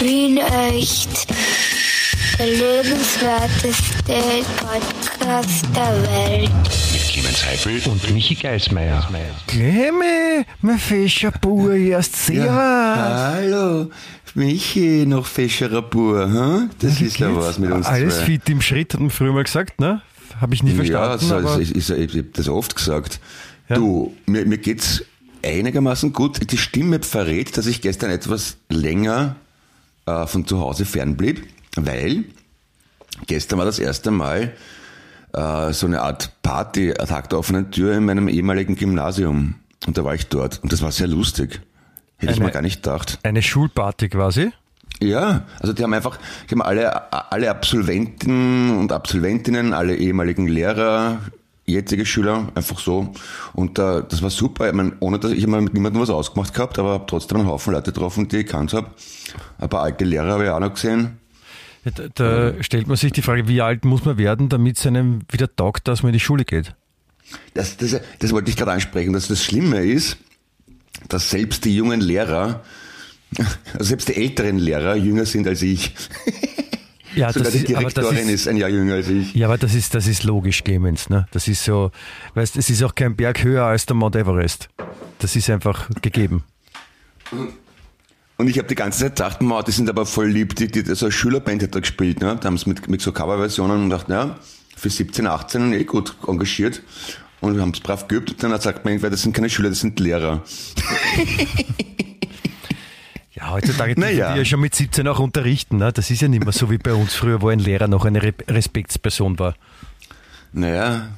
Wien echt. Der lebenswerteste Podcast der Welt. Mit Clemens Heifel Und Michi Geismeier. Clemi, mein Fischerbur, erst Servus. Hallo, Michi, noch fescherer Bur, hm? Das ist ja was mit uns Alles zwei. fit im Schritt, hat man früher mal gesagt, ne? Habe ich nie Ja, verstanden. so, aber ich, ich, ich, ich habe das oft gesagt. Ja. Du, mir, mir geht's einigermaßen gut. Die Stimme verrät, dass ich gestern etwas länger äh, von zu Hause fernblieb, weil gestern war das erste Mal äh, so eine Art Party, Tag der offenen Tür in meinem ehemaligen Gymnasium. Und da war ich dort. Und das war sehr lustig. Hätte ich Eine- mir gar nicht gedacht. eine Schulparty quasi. Ja, also die haben einfach, die haben alle, alle Absolventen und Absolventinnen, alle ehemaligen Lehrer, jetzige Schüler, einfach so. Und äh, das war super. Ich meine, ohne dass ich immer mit niemandem was ausgemacht gehabt, aber habe trotzdem einen Haufen Leute getroffen, die ich gekannt habe. Ein paar alte Lehrer habe ich auch noch gesehen. Ja, Da, da stellt man sich die Frage, wie alt muss man werden, damit es einem wieder taugt, dass man in die Schule geht? Das, das, das wollte ich gerade ansprechen, dass das Schlimme ist, dass selbst die jungen Lehrer, also selbst die älteren Lehrer jünger sind als ich. Ja, Sogar die aber Direktorin ist, ein Jahr jünger als ich. Ja, aber das ist, das ist logisch, Clemens. Ne? Das ist so, weißt, es ist auch kein Berg höher als der Mount Everest. Das ist einfach gegeben. Und ich habe die ganze Zeit gedacht, man, die sind aber voll lieb, die, die, so eine Schülerband hat da gespielt, ne? Da haben sie mit, mit so Coverversionen und dachte, ja, für 17, 18 eh gut engagiert. Und wir haben es brav geübt und dann sagt man irgendwer, das sind keine Schüler, das sind Lehrer. Ja, heutzutage Naja. die ja schon mit 17 auch unterrichten. Ne? Das ist ja nicht mehr so wie bei uns früher, wo ein Lehrer noch eine Re Respektsperson war. Naja,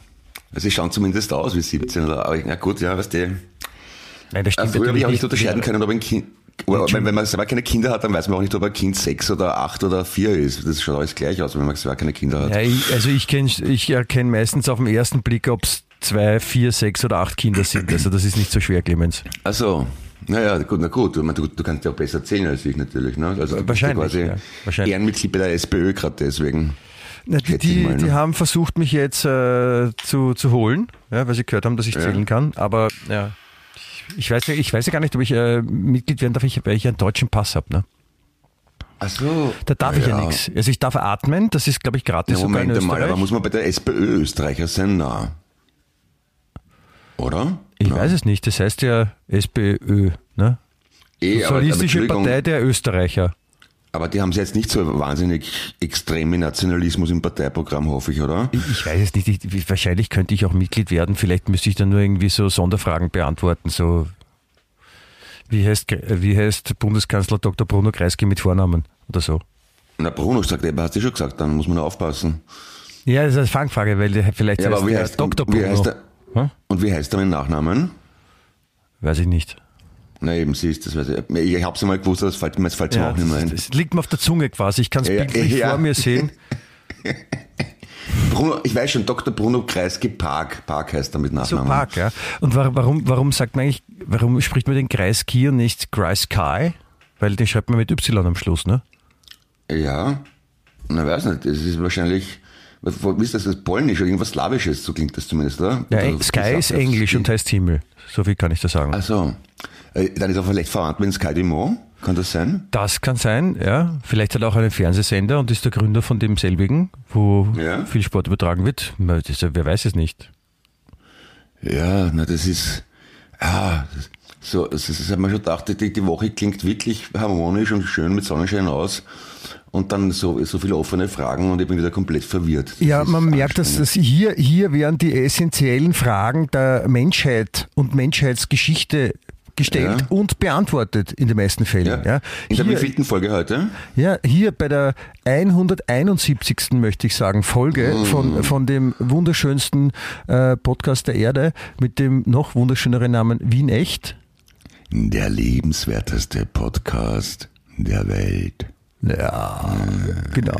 also sie schauen zumindest aus wie 17 oder, aber na gut, ja, weißt du. Nein, das Äh, stimmt Früher habe ich auch nicht nicht. unterscheiden können, ob ein Kind, wenn, wenn man selber keine Kinder hat, dann weiß man auch nicht, ob ein Kind sechs oder acht oder vier ist. Das schaut alles gleich aus, wenn man selber keine Kinder hat. Ja, ich, also ich, kenn, ich erkenne meistens auf den ersten Blick, ob es zwei, vier, sechs oder acht Kinder sind. Also das ist nicht so schwer, Clemens. Also, naja, gut, na gut, du, du, kannst ja auch besser zählen als ich natürlich, ne? Also du bist ja Wahrscheinlich, quasi ja, wahrscheinlich. Ehrenmitglied bei der SPÖ gerade deswegen. Na, die, die, mal, ne? die haben versucht, mich jetzt äh, zu, zu holen, ja, weil sie gehört haben, dass ich Ja. zählen kann. Aber ja, ich, weiß, ja- ich weiß ja gar nicht, ob ich äh, Mitglied werden darf, weil ich einen deutschen Pass habe. Ne? Ach so. Da darf ich ja nichts. Also ich darf atmen, das ist, glaube ich, gratis Ja, sogar in Moment mal, aber muss man bei der SPÖ Österreicher sein? Na. Oder? Ich Na. weiß es nicht, das heißt ja SPÖ, ne? Aber, aber, Sozialistische Partei der Österreicher. aber die haben sie jetzt nicht so wahnsinnig extremen Nationalismus im Parteiprogramm, hoffe ich, oder? Ich, weiß es nicht, ich, wahrscheinlich könnte ich auch Mitglied werden, vielleicht müsste ich dann nur irgendwie so Sonderfragen beantworten, so wie heißt, wie heißt Bundeskanzler Dr. Bruno Kreisky mit Vornamen oder so. Na, Bruno sagt, aber hast du schon gesagt, dann muss man aufpassen. Ja, das ist eine Fangfrage, weil der vielleicht Ja, aber heißt wie der heißt, Dr. wie Bruno. heißt er? Und wie heißt er mit Nachnamen? Weiß ich nicht. Na eben, siehst das weiß ich. Ich hab's einmal gewusst, das fällt mir, das fällt mir Ja, auch nicht mehr das, ein. das liegt mir auf der Zunge quasi. Ich kann es Ja, bildlich ja. vor mir sehen. Bruno, ich weiß schon, Dr. Bruno Kreisky Park. Park heißt er mit So Nachnamen. Park, ja. Und wa- warum, warum sagt man eigentlich, warum spricht man den Kreisky und nicht Kreisky? Weil den schreibt man mit Y am Schluss, ne? Ja, na weiß nicht, das ist wahrscheinlich, was, wie ist das, das Polnisch oder irgendwas Slawisches, so klingt das zumindest, oder? Ja, Oder Sky gesagt, ist Englisch und heißt Himmel. So viel kann ich da sagen. Ach so. Äh, Dann ist er vielleicht verwandt mit Sky Dumont, kann das sein? Das kann sein, ja. Vielleicht hat er auch einen Fernsehsender und ist der Gründer von demselbigen, wo Ja. viel Sport übertragen wird. Wer weiß es nicht. Ja, na das ist, ah, das, so, das, das hat man schon gedacht, die, die Woche klingt wirklich harmonisch und schön mit Sonnenschein aus. Und dann so, so viele offene Fragen und ich bin wieder komplett verwirrt. Das Ja, man merkt, dass, dass hier, hier werden die essentiellen Fragen der Menschheit und Menschheitsgeschichte gestellt Ja. und beantwortet in den meisten Fällen. ja. Ja. In der wievielten Folge heute? ja, hier bei der 171. möchte ich sagen, Folge Mm. von, von dem wunderschönsten äh, Podcast der Erde mit dem noch wunderschöneren Namen Wien Echt. Der lebenswerteste Podcast der Welt. Ja, genau.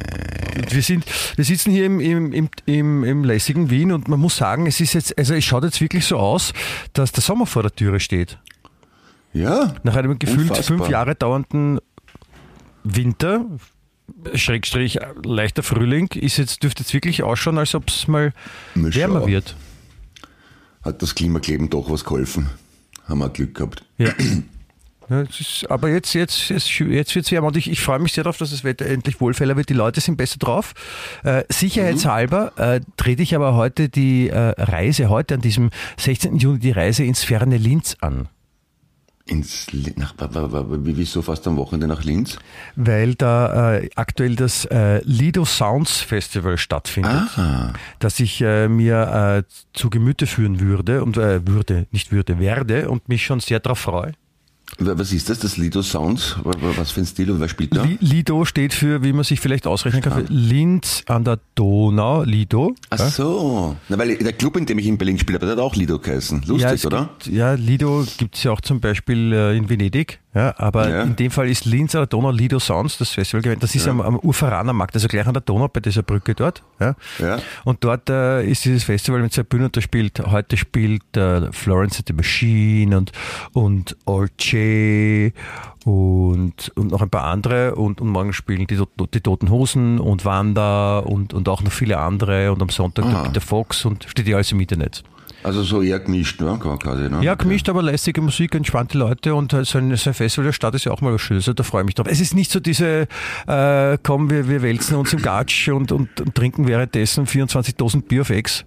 Und wir, sind, wir sitzen hier im, im, im, im, lässigen Wien und man muss sagen, es ist jetzt, also es schaut jetzt wirklich so aus, dass der Sommer vor der Türe steht. Ja. Nach einem gefühlt Unfassbar. fünf Jahre dauernden Winter, Schrägstrich leichter Frühling, ist jetzt, dürfte jetzt wirklich ausschauen, als ob es mal wärmer wird. Hat das Klimakleben doch was geholfen. Haben wir Glück gehabt. Ja. Ja, ist, aber jetzt, jetzt, jetzt, jetzt wird es wärmer und ich, ich freue mich sehr darauf, dass das Wetter endlich wohlfeiler wird. Die Leute sind besser drauf. Äh, sicherheitshalber äh, trete ich aber heute die äh, Reise, heute an diesem 16. Juni die Reise ins ferne Linz an. Ins, nach, wieso fast am Wochenende nach Linz? weil da äh, aktuell das äh, Lido Sounds Festival stattfindet, Ah, das ich äh, mir äh, zu Gemüte führen würde und äh, würde, nicht würde, werde und mich schon sehr darauf freue. Wa- was ist das, das Lido Sounds? Wa- wa- Was für ein Stil und wer spielt da? Li- Lido steht für, wie man sich vielleicht ausrechnen kann, für Linz an der Donau, Lido. Ach so, Na, weil der Club, in dem ich in Berlin spiele, der hat auch Lido geheißen. Lustig, ja, oder? Gibt, ja, Lido gibt es ja auch zum Beispiel äh, in Venedig. Ja, aber Ja. in dem Fall ist Linz an der Donau Lido Sounds, das Festival gewesen. Das ist am, am Uferaner Markt, also gleich an der Donau bei dieser Brücke dort. Ja. Ja. Und dort äh, ist dieses Festival mit zwei Bühnen da spielt, heute spielt äh, Florence and the Machine und, und Olce und, und noch ein paar andere und, und morgen spielen die, die Toten Hosen und Wanda und, und auch noch viele andere und am Sonntag der Ah. Peter Fox und steht ja alles im Internet. Also so eher gemischt, ne? quasi. Ne? Ja, gemischt, aber lässige Musik, entspannte Leute und äh, so ein, so ein Festival der Stadt ist ja auch mal was Schönes, also da freue ich mich drauf. Es ist nicht so diese, äh, komm, wir, wir wälzen uns im Gatsch und, und, und trinken währenddessen 24.000 Bier auf Ex,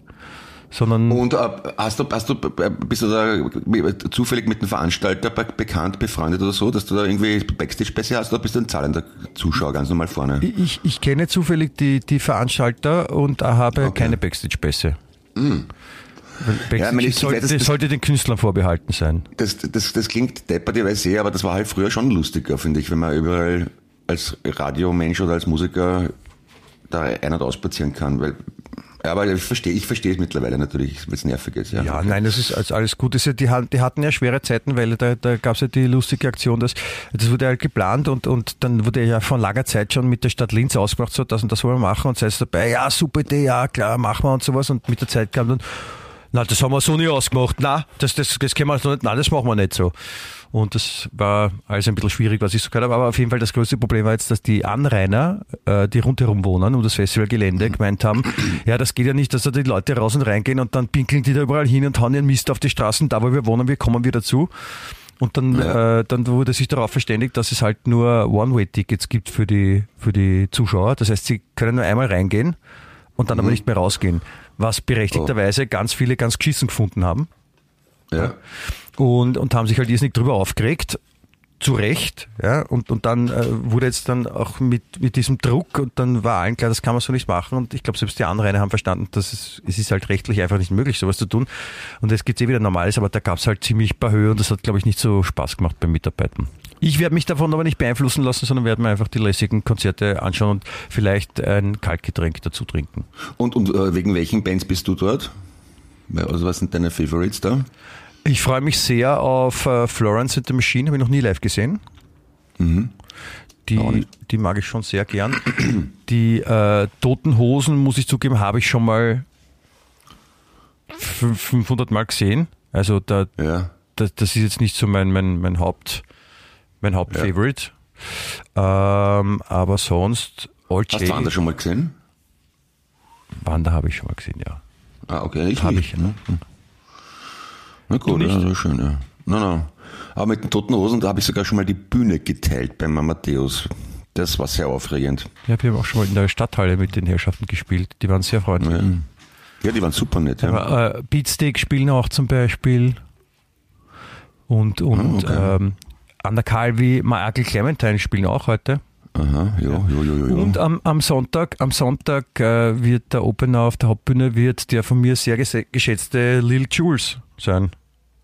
sondern Und äh, hast du, hast du, äh, bist du da zufällig mit dem Veranstalter be bekannt, befreundet oder so, dass du da irgendwie Backstage-Pässe hast oder bist du ein zahlender Zuschauer ganz normal vorne? ich, ich kenne zufällig die, die Veranstalter und habe Okay. keine Backstage-Pässe. Backstage Ja, ich sollte, das- das- sollte den Künstlern vorbehalten sein. Das, das, das klingt deppert, ich weiß eh, aber das war halt früher schon lustiger, finde ich, wenn man überall als Radiomensch oder als Musiker da ein- und ausspazieren kann, weil ja, aber ich verstehe, ich verstehe es mittlerweile natürlich, weil es nervig ist. Ja, Ja, nein, das ist alles- alles gut. Ist ja, die, die hatten ja schwere Zeiten, weil da, da gab es ja die lustige Aktion, dass das wurde halt geplant und, und dann wurde ja von langer Zeit schon mit der Stadt Linz ausgemacht, so das und das wollen wir machen und sei es dabei, ja, super Idee, ja, klar, machen wir und sowas und mit der Zeit kam dann, na, das haben wir so nie ausgemacht, na, das, das, das können wir so nicht, nein, das machen wir nicht so. Und das war alles ein bisschen schwierig, was ich so gehört habe. Aber auf jeden Fall das größte Problem war jetzt, dass die Anrainer, äh, die rundherum wohnen, um das Festivalgelände, gemeint haben, ja, das geht ja nicht, dass da die Leute raus und reingehen und dann pinkeln die da überall hin und hauen ihren Mist auf die Straßen. Da, wo wir wohnen, wir kommen wieder zu. Und dann, Ja. äh, dann wurde sich darauf verständigt, dass es halt nur One-Way-Tickets gibt für die, für die Zuschauer. Das heißt, sie können nur einmal reingehen und dann aber nicht mehr rausgehen. Was berechtigterweise ganz viele ganz geschissen gefunden haben ja. und, und haben sich halt irrsinnig drüber aufgeregt. Zu Recht, ja, und, und dann äh, wurde jetzt dann auch mit, mit diesem Druck und dann war allen klar, das kann man so nicht machen und ich glaube, selbst die Anrainer haben verstanden, dass es, es ist halt rechtlich einfach nicht möglich, sowas zu tun und jetzt geht's eh wieder normales, aber da gab's halt ziemlich paar Höhe und das hat, glaube ich, nicht so Spaß gemacht beim Mitarbeiten. Ich werde mich davon aber nicht beeinflussen lassen, sondern werde mir einfach die lässigen Konzerte anschauen und vielleicht ein Kaltgetränk dazu trinken. Und, und äh, wegen welchen Bands bist du dort? Also was sind deine Favorites da? Ich freue mich sehr auf äh, Florence and the Machine, habe ich noch nie live gesehen. Die, die mag ich schon sehr gern. Die äh, Toten Hosen, muss ich zugeben, habe ich schon mal fün- 500 Mal gesehen. Also da, Ja. das, das ist jetzt nicht so mein, mein, mein Haupt, mein Hauptfavorite. Ähm, aber sonst, All Hast du Wanda schon mal gesehen? Wanda habe ich schon mal gesehen, ja. Ah, okay, ich Habe ich, ne? Na gut, ja, das ist schön, ja. No, no. Aber mit den Toten Hosen, da habe ich sogar schon mal die Bühne geteilt beim Matthäus. Das war sehr aufregend. Ja, wir haben auch schon mal in der Stadthalle mit den Herrschaften gespielt. Die waren sehr freundlich. Ja, ja die waren super nett. Ja. Aber, äh, Beatsteak spielen auch zum Beispiel. Und, und Ah, okay. ähm, Anna Calvi, Michael Clementine spielen auch heute. Aha, jo, jo, jo. jo. Und am, am Sonntag, am Sonntag äh, wird der Opener auf der Hauptbühne wird der von mir sehr geschätzte Lil Jules sein.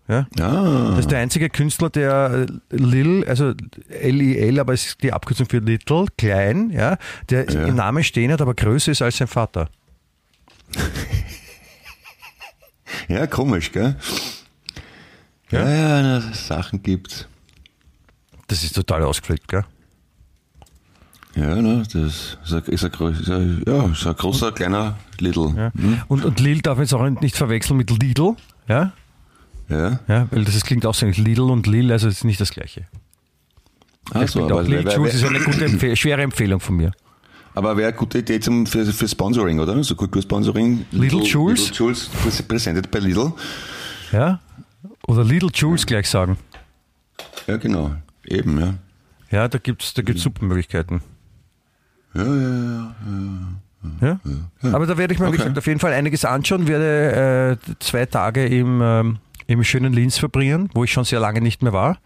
Ja? ah, Das ist der einzige Künstler, der äh, Lil, also L-I-L, aber es ist die Abkürzung für Little, klein, ja, der Ja. im Namen stehen hat, aber größer ist als sein Vater. ja, komisch, gell? Ja, ja, na, Sachen gibt's. Das ist total ausgeflippt, gell? Ja, ne, das ist ein, ist ein, ist ein, ja, ist ein großer, kleiner Little. Ja. Hm? Und, und Lil darf man jetzt auch nicht verwechseln mit Lidl, ja? Ja. Ja, weil das klingt auch so nicht Lidl und Lil, also ist nicht das gleiche. Ach so, aber, Lil wär- Jules ist wär- eine gute, Empfehl schwere Empfehlung von mir. aber wäre eine gute Idee zum, für, für Sponsoring, oder? So Kultursponsoring. Little Jules? Little Jules, präs- presented by Lidl. Ja? Oder Lidl Jules gleich sagen. Ja, genau. Eben, ja. Ja, da gibt's da gibt's super Möglichkeiten. Ja, ja, ja. Ja? Aber da werde ich mir, Okay. auf jeden Fall einiges anschauen, werde äh, zwei Tage im, ähm, im schönen Linz verbringen, wo ich schon sehr lange nicht mehr war.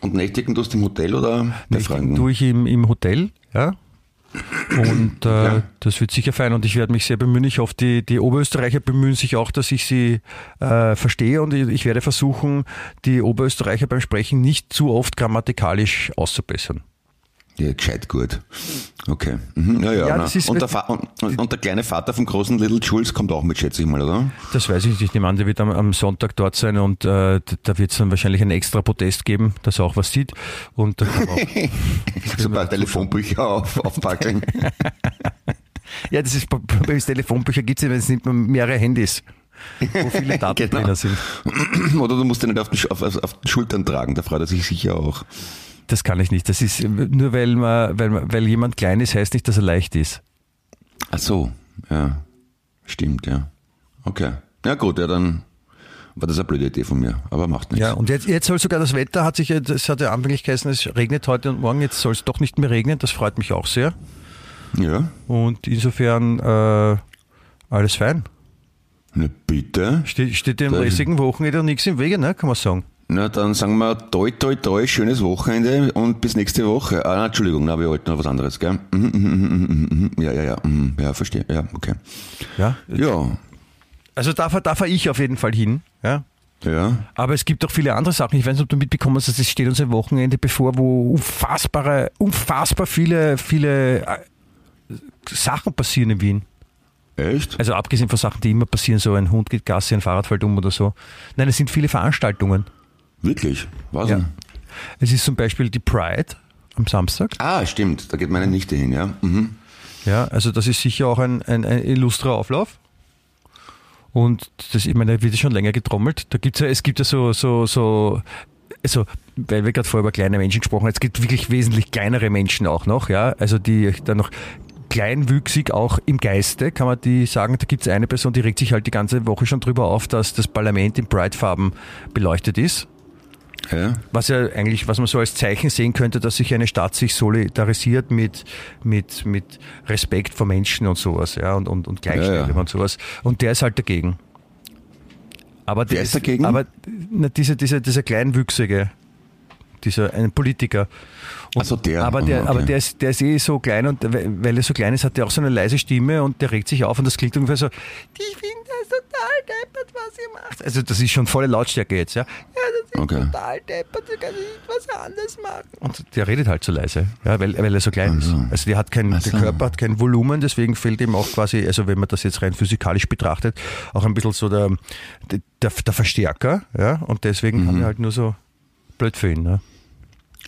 Und nächtigen tust du im Hotel oder bei Freunden? tue ich im, im Hotel, ja. Und äh, Ja. das wird sicher fein und ich werde mich sehr bemühen. Ich hoffe, die, die Oberösterreicher bemühen sich auch, dass ich sie äh, verstehe und ich, ich werde versuchen, die Oberösterreicher beim Sprechen nicht zu oft grammatikalisch auszubessern. Ja, gescheit gut. Okay. Mhm. Ja, ja. Ja, das ist- und, der Fa und, und, der kleine Vater vom großen Little Jules kommt auch mit, schätze ich mal, oder? Das weiß ich nicht. Ich nehme an, der wird am, am Sonntag dort sein und äh, da wird es dann wahrscheinlich einen extra Protest geben, dass er auch was sieht. Und So ein paar Telefonbücher auf, aufpackeln. Ja, das ist bei, bei Telefonbücher gibt es ja, es nimmt man mehrere Handys, wo viele Daten Genau. drin sind. oder du musst ihn nicht auf den, auf, auf den Schultern tragen, da freut er sich sicher auch. Das kann ich nicht. Das ist nur weil man, weil man, weil jemand klein ist, heißt nicht, dass er leicht ist. Ach so, ja. Stimmt, ja. Okay. Ja gut, ja, dann war das eine blöde Idee von mir, aber macht nichts. Ja, und jetzt, jetzt soll sogar das Wetter hat sich, das hat ja anfänglich geheißen, es regnet heute und morgen, jetzt soll es doch nicht mehr regnen, das freut mich auch sehr. ja. Und insofern äh, alles fein. Na bitte. Steht, steht dem riesigen Wochenende nichts im Wege, ne? kann man sagen. Na, dann sagen wir toi, toi, toi, schönes Wochenende und bis nächste Woche. Ah, Entschuldigung, na, wir wollten noch was anderes, gell? Mhm, mhm, mhm. Ja, ja, ja, ja, verstehe. Ja, okay. Ja. Ja, Also da, da fahre ich auf jeden Fall hin. Ja. ja. Aber es gibt auch viele andere Sachen. Ich weiß nicht, ob du mitbekommen hast, dass es steht uns ein Wochenende bevor, wo unfassbare, unfassbar viele, viele äh, Sachen passieren in Wien. Echt? Also abgesehen von Sachen, die immer passieren, so ein Hund geht Gasse, ein Fahrrad fällt um oder so. Nein, es sind viele Veranstaltungen. Wirklich? Was Ja. Es ist zum Beispiel die Pride am Samstag. Ah, stimmt, da geht meine Nichte hin, ja. Mhm. Ja, also das ist sicher auch ein, ein, ein illustrer Auflauf. Und das, ich meine, da wird schon länger getrommelt. Da gibt's ja, es gibt ja so, so, so, also, weil wir gerade vorher über kleine Menschen gesprochen haben, es gibt wirklich wesentlich kleinere Menschen auch noch, ja, also die dann noch kleinwüchsig auch im Geiste, kann man die sagen, da gibt es eine Person, die regt sich halt die ganze Woche schon drüber auf, dass das Parlament in Pride-Farben beleuchtet ist. Ja. Was ja eigentlich, was man so als Zeichen sehen könnte, dass sich eine Stadt sich solidarisiert mit, mit, mit Respekt vor Menschen und sowas, ja, und, und, und Gleichstellung Ja, ja. und sowas. Und der ist halt dagegen. Aber der ist dagegen? Aber na, dieser, dieser, dieser Kleinwüchsige, dieser, ein Politiker. Und, Ach so, der. Aber, der, Aha, okay. aber der, ist, der ist eh so klein und weil er so klein ist, hat er auch so eine leise Stimme und der regt sich auf und das klingt ungefähr so, ich finde das total deppert, was ihr macht. Also das ist schon volle Lautstärke jetzt, ja. Ja, das ist Okay. total deppert, du kannst nicht was anderes machen. Und der redet halt so leise, ja, weil, weil er so klein Ach so. ist. Also der hat kein, Ach der so. Körper hat kein Volumen, deswegen fehlt ihm auch quasi, also wenn man das jetzt rein physikalisch betrachtet, auch ein bisschen so der, der, der Verstärker, ja, und deswegen Mhm. kann er halt nur so blöd für ihn, ne?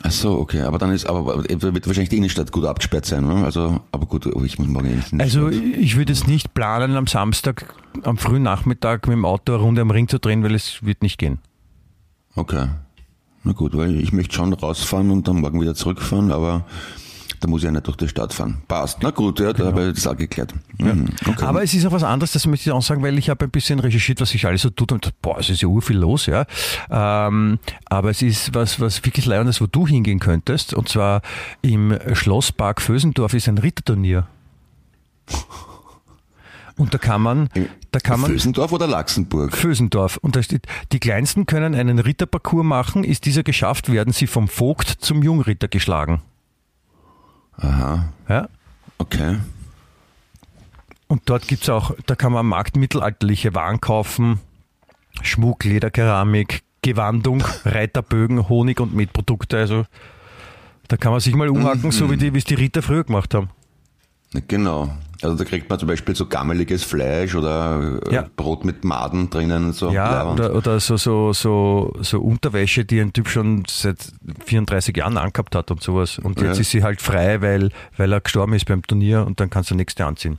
Ach so, okay, aber dann ist, aber wird wahrscheinlich die Innenstadt gut abgesperrt sein, ne? Also, aber gut, oh, ich muss morgen eh nicht. Also ich würde jetzt nicht planen, am Samstag, am frühen Nachmittag mit dem Auto eine Runde am Ring zu drehen, weil es wird nicht gehen. Okay. Na gut, weil ich möchte schon rausfahren und dann morgen wieder zurückfahren, aber da muss ich ja nicht durch die Stadt fahren. Passt. Na gut, ja, da habe ich das auch geklärt. Mhm, okay. Aber es ist auch was anderes, das möchte ich auch sagen, weil ich habe ein bisschen recherchiert, was sich alles so tut und boah, es ist ja urviel los, ja. Ähm, aber es ist was, was wirklich Leondes, wo du hingehen könntest, und zwar im Schlosspark Vösendorf ist ein Ritterturnier. Und da kann man, da kann man Vösendorf oder Laxenburg? Vösendorf. Und da steht, die Kleinsten können einen Ritterparcours machen. Ist dieser geschafft, werden sie vom Vogt zum Jungritter geschlagen. Aha, Ja? okay. Und dort gibt's auch, da kann man marktmittelalterliche Waren kaufen, Schmuck, Lederkeramik, Gewandung, Reiterbögen, Honig und Metprodukte. Also da kann man sich mal umhaken, so wie die, wie es die Ritter früher gemacht haben. Na, Genau. Also da kriegt man zum Beispiel so gammeliges Fleisch oder äh, Ja. Brot mit Maden drinnen und so. Ja, oder, oder so, so, so, so Unterwäsche, die ein Typ schon seit 34 Jahren angehabt hat und sowas. Und jetzt Ja. ist sie halt frei, weil, weil er gestorben ist beim Turnier und dann kannst du nächste anziehen.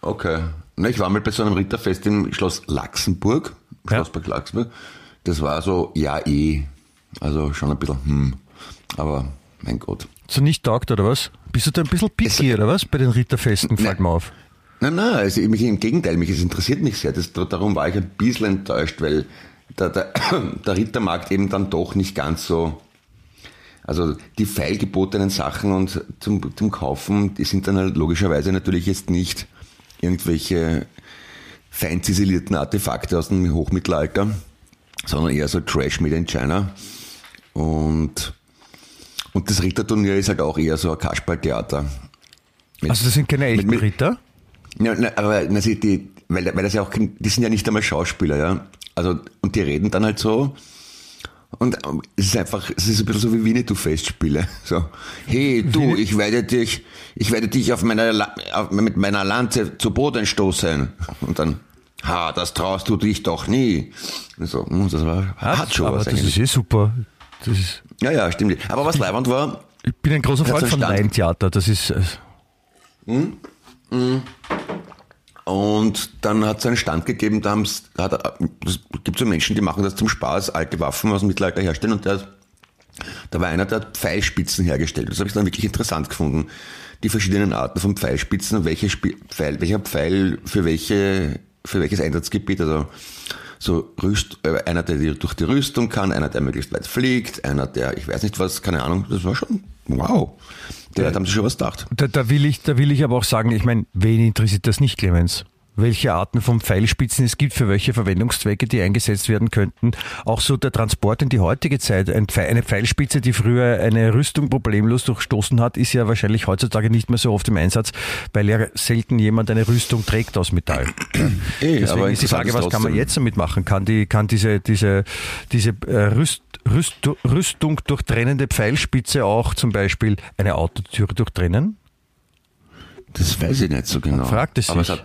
Okay. Na, ich war mal bei so einem Ritterfest im Schloss Laxenburg, Ja. Schlosspark Laxenburg. Das war so, ja eh. Also schon ein bisschen, hm. Aber mein Gott. So nicht taugt, oder was? Bist du da ein bisschen picky, oder was? Bei den Ritterfesten fällt mir auf. Nein, nein, also mich, im Gegenteil, mich, es interessiert mich sehr. Das, darum war ich ein bisschen enttäuscht, weil der, der, der Rittermarkt eben dann doch nicht ganz so Also die feilgebotenen Sachen und zum, zum Kaufen, die sind dann halt logischerweise natürlich jetzt nicht irgendwelche fein ziselierten Artefakte aus dem Hochmittelalter, sondern eher so Trash made in China. Und, und das Ritterturnier ist halt auch eher so ein Kasperltheater. Mit- Also das sind keine echten mit- Ritter? ja, na, aber na, sie, die, weil, weil das ja auch, die sind ja nicht einmal Schauspieler, ja. Also, und die reden dann halt so. Und ähm, es ist einfach, es ist ein bisschen so wie Winnetou-Festspiele. So, hey, du, ich werde dich, ich werde dich auf meiner, auf, mit meiner Lanze zu Boden stoßen. Und dann, ha, das traust du dich doch nie. Und so, hm, das war, hat schon aber was das eigentlich. ist eh super. Das ist, Ja, ja, stimmt. Aber was leibend war, ich bin ein großer Freund von Laientheater. Das ist, äh, Und dann hat es einen Stand gegeben, da haben's, da hat, es gibt so Menschen, die machen das zum Spaß, alte Waffen aus dem Mittelalter herstellen und der, da war einer, der hat Pfeilspitzen hergestellt. Das habe ich dann wirklich interessant gefunden. Die verschiedenen Arten von Pfeilspitzen welche Spi Pfeil, welcher Pfeil für welche, für welches Einsatzgebiet, also so Rüst, äh, einer, der durch die Rüstung kann, einer, der möglichst weit fliegt, einer, der, ich weiß nicht was, keine Ahnung, das war schon, wow. Da haben sie schon was gedacht. da, da, will ich, da will ich aber auch sagen, ich meine, wen interessiert das nicht, Clemens? Welche Arten von Pfeilspitzen es gibt, für welche Verwendungszwecke die eingesetzt werden könnten. Auch so der Transport in die heutige Zeit. Eine Pfeilspitze, die früher eine Rüstung problemlos durchstoßen hat, ist ja wahrscheinlich heutzutage nicht mehr so oft im Einsatz, weil ja selten jemand eine Rüstung trägt aus Metall. Eh, Deswegen aber ist die Frage, was kann man jetzt damit machen? Kann die, kann diese, diese, diese äh, Rüst, Rüst, Rüstung durchtrennende Pfeilspitze auch zum Beispiel eine Autotüre durchtrennen? Das weiß ich nicht so genau. fragt es sich.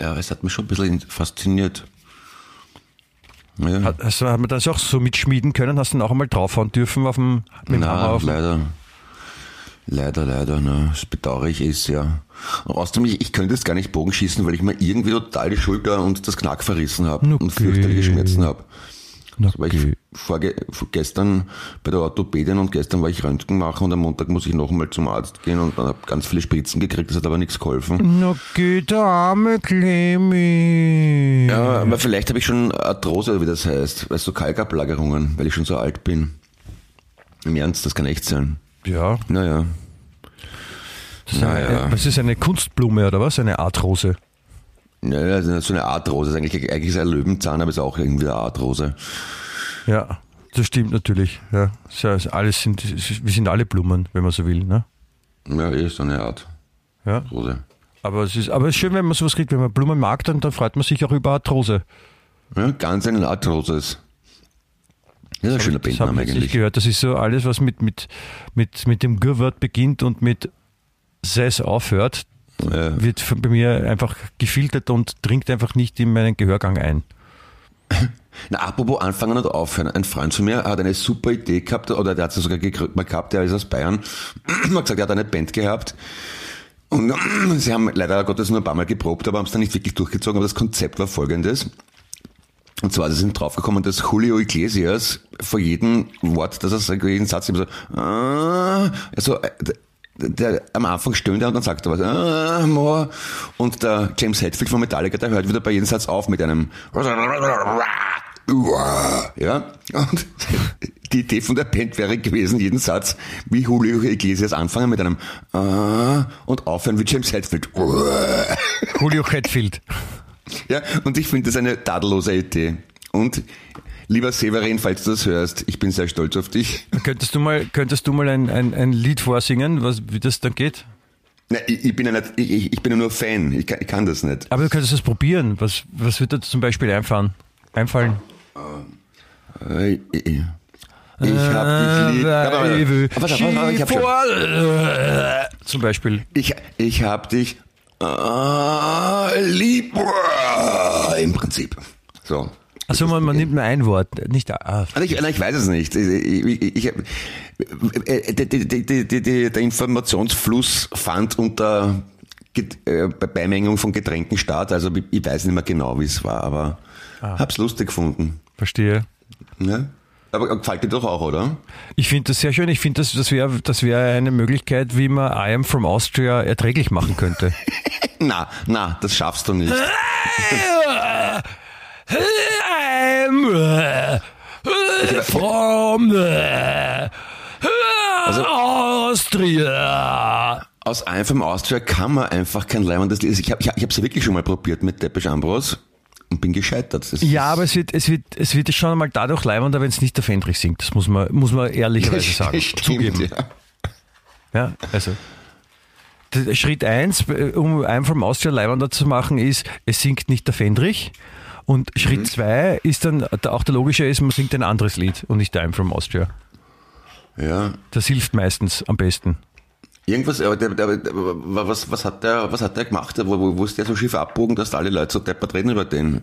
Ja, es hat mich schon ein bisschen fasziniert. Ja. Hat, hast, du- hat man das auch so mitschmieden können? Hast du dann auch einmal draufhauen dürfen auf dem, mit Na, auf leider. Leider, leider, ne. Das bedauere ich sehr. Und außerdem, ich, ich könnte jetzt gar nicht Bogen schießen, weil ich mir irgendwie total die Schulter und das Knack verrissen habe Na und fürchterliche. Schmerzen habe. Na, Weil geh. ich vorge gestern bei der Orthopädin und gestern war ich Röntgen machen und am Montag muss ich noch einmal zum Arzt gehen und dann habe ganz viele Spritzen gekriegt, das hat aber nichts geholfen. Na geht der arme Clemi. Ja, aber vielleicht habe ich schon Arthrose, wie das heißt, weißt du, Kalkablagerungen, weil ich schon so alt bin. Im Ernst, das kann echt sein. Ja. Naja. Das ist eine, Naja. Was ist eine Kunstblume oder was? Eine Artrose. Ja, das ist so eine Artrose. Das ist eigentlich, eigentlich ist ein Löwenzahn, aber ist auch irgendwie eine Artrose. Ja, das stimmt natürlich. Ja, ist ist alles sind, wir sind alle Blumen, wenn man so will. Ne? Ja, eh so eine Art Ja. Rose. Aber es ist, aber es ist schön, wenn man sowas kriegt, wenn man Blumen mag, dann, dann freut man sich auch über Arthrose. Ja, ganz ein Artroses. Das ist ein schöner Bandname ich eigentlich. gehört. Das ist so alles, was mit, mit, mit, mit dem G-Wort beginnt und mit Ses aufhört, Ja. wird bei mir einfach gefiltert und dringt einfach nicht in meinen Gehörgang ein. Na, apropos anfangen und aufhören. Ein Freund von mir hat eine super Idee gehabt, oder der hat sie sogar mal gehabt, der ist aus Bayern, hat gesagt, er hat eine Band gehabt. Und sie haben leider Gottes nur ein paar Mal geprobt, aber haben es dann nicht wirklich durchgezogen. Aber das Konzept war folgendes. Und zwar, sie sind draufgekommen, dass Julio Iglesias vor jedem Wort, das er sagt, jeden Satz immer so, ah, also, äh, der, am Anfang stöhnt er und dann sagt er was, ah, more. Und der James Hetfield von Metallica, der hört wieder bei jedem Satz auf mit einem, ja, und die Idee von der Band wäre gewesen, jeden Satz wie Julio Iglesias anfangen mit einem ah, und aufhören wie James Hetfield. Julio Hetfield. Ja, und ich finde das eine tadellose Idee. Und lieber Severin, falls du das hörst, ich bin sehr stolz auf dich. Könntest du mal, könntest du mal ein, ein, ein Lied vorsingen, was, wie das dann geht? Na, ich, ich bin ja nicht, ich, ich bin ja nur Fan, ich kann, ich kann das nicht. Aber du könntest das probieren. Was, was wird dir zum Beispiel einfallen? Einfallen? Äh, Ich, ich, ich hab dich lieb. Warte, warte, warte, warte, warte, ich hab schon. Zum Beispiel. Ich, ich hab dich ah, lieb. Im Prinzip. So. Also man, man nimmt nur ein Wort, nicht ah, ich, nein, ich weiß es nicht. Ich, ich, äh, die, der Informationsfluss fand unter äh, bei Beimengung von Getränken statt. Also ich, weiß nicht mehr genau, wie es war, aber hab's lustig gefunden. verstehe. Ne? Aber gefällt dir doch auch, oder? Ich finde das sehr schön. Ich finde, das, das wäre das wär eine Möglichkeit, wie man I am from Austria erträglich machen könnte. Na, na, das schaffst du nicht. From Also- Austria! Aus I'm from Austria kann man einfach kein leibendes Lied. Ich habe ich hab, ich ja wirklich schon mal probiert mit Depeche Ambros und bin gescheitert. Das Ja, aber es wird, es wird, es wird schon einmal dadurch leibender, wenn es nicht der Fendrich singt. Das muss man, muss man ehrlicherweise sagen. Stimmt, Zugeben. ja. Ja, also. Schritt eins, um I'm from Austria leibender zu machen, ist, es singt nicht der Fendrich. Und Mhm. Schritt zwei ist dann, der- auch der logische ist, man singt ein anderes Lied und nicht der I'm from Austria. ja. Das hilft meistens am besten. Irgendwas, aber der, der, der, was, was, hat der, was hat der gemacht? Wo, wo, wo ist der so schief abbogen, dass alle Leute so deppert reden über den?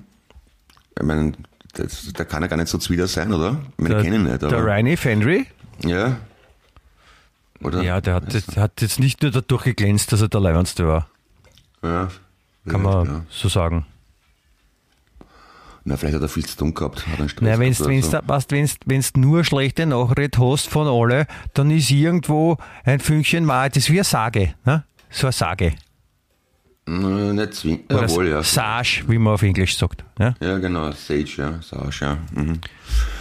Ich meine, der kann ja gar nicht so zwider sein, oder? Ich meine, ich kenne ihn nicht, der aber. Riney Fendry, Ja. Oder? ja, der hat, der hat jetzt nicht nur dadurch geglänzt, dass er der Leibendste war. Ja. Kann ja, man Ja. so sagen. Na, vielleicht hat er viel zu tun gehabt. Hat einen Stress Naja, wenn gehabt du oder so. wenn's, wenn's, wenn's nur schlechte Nachricht hast von alle, dann ist irgendwo ein Fünkchen Wahrheit. Das ist wie eine Sage. Ne? So eine Sage. Na, nicht zwingend. Jawohl, ja. Sage, wie man auf Englisch sagt. Ja, Ja, genau. Sage, ja. Sage, ja. Mhm.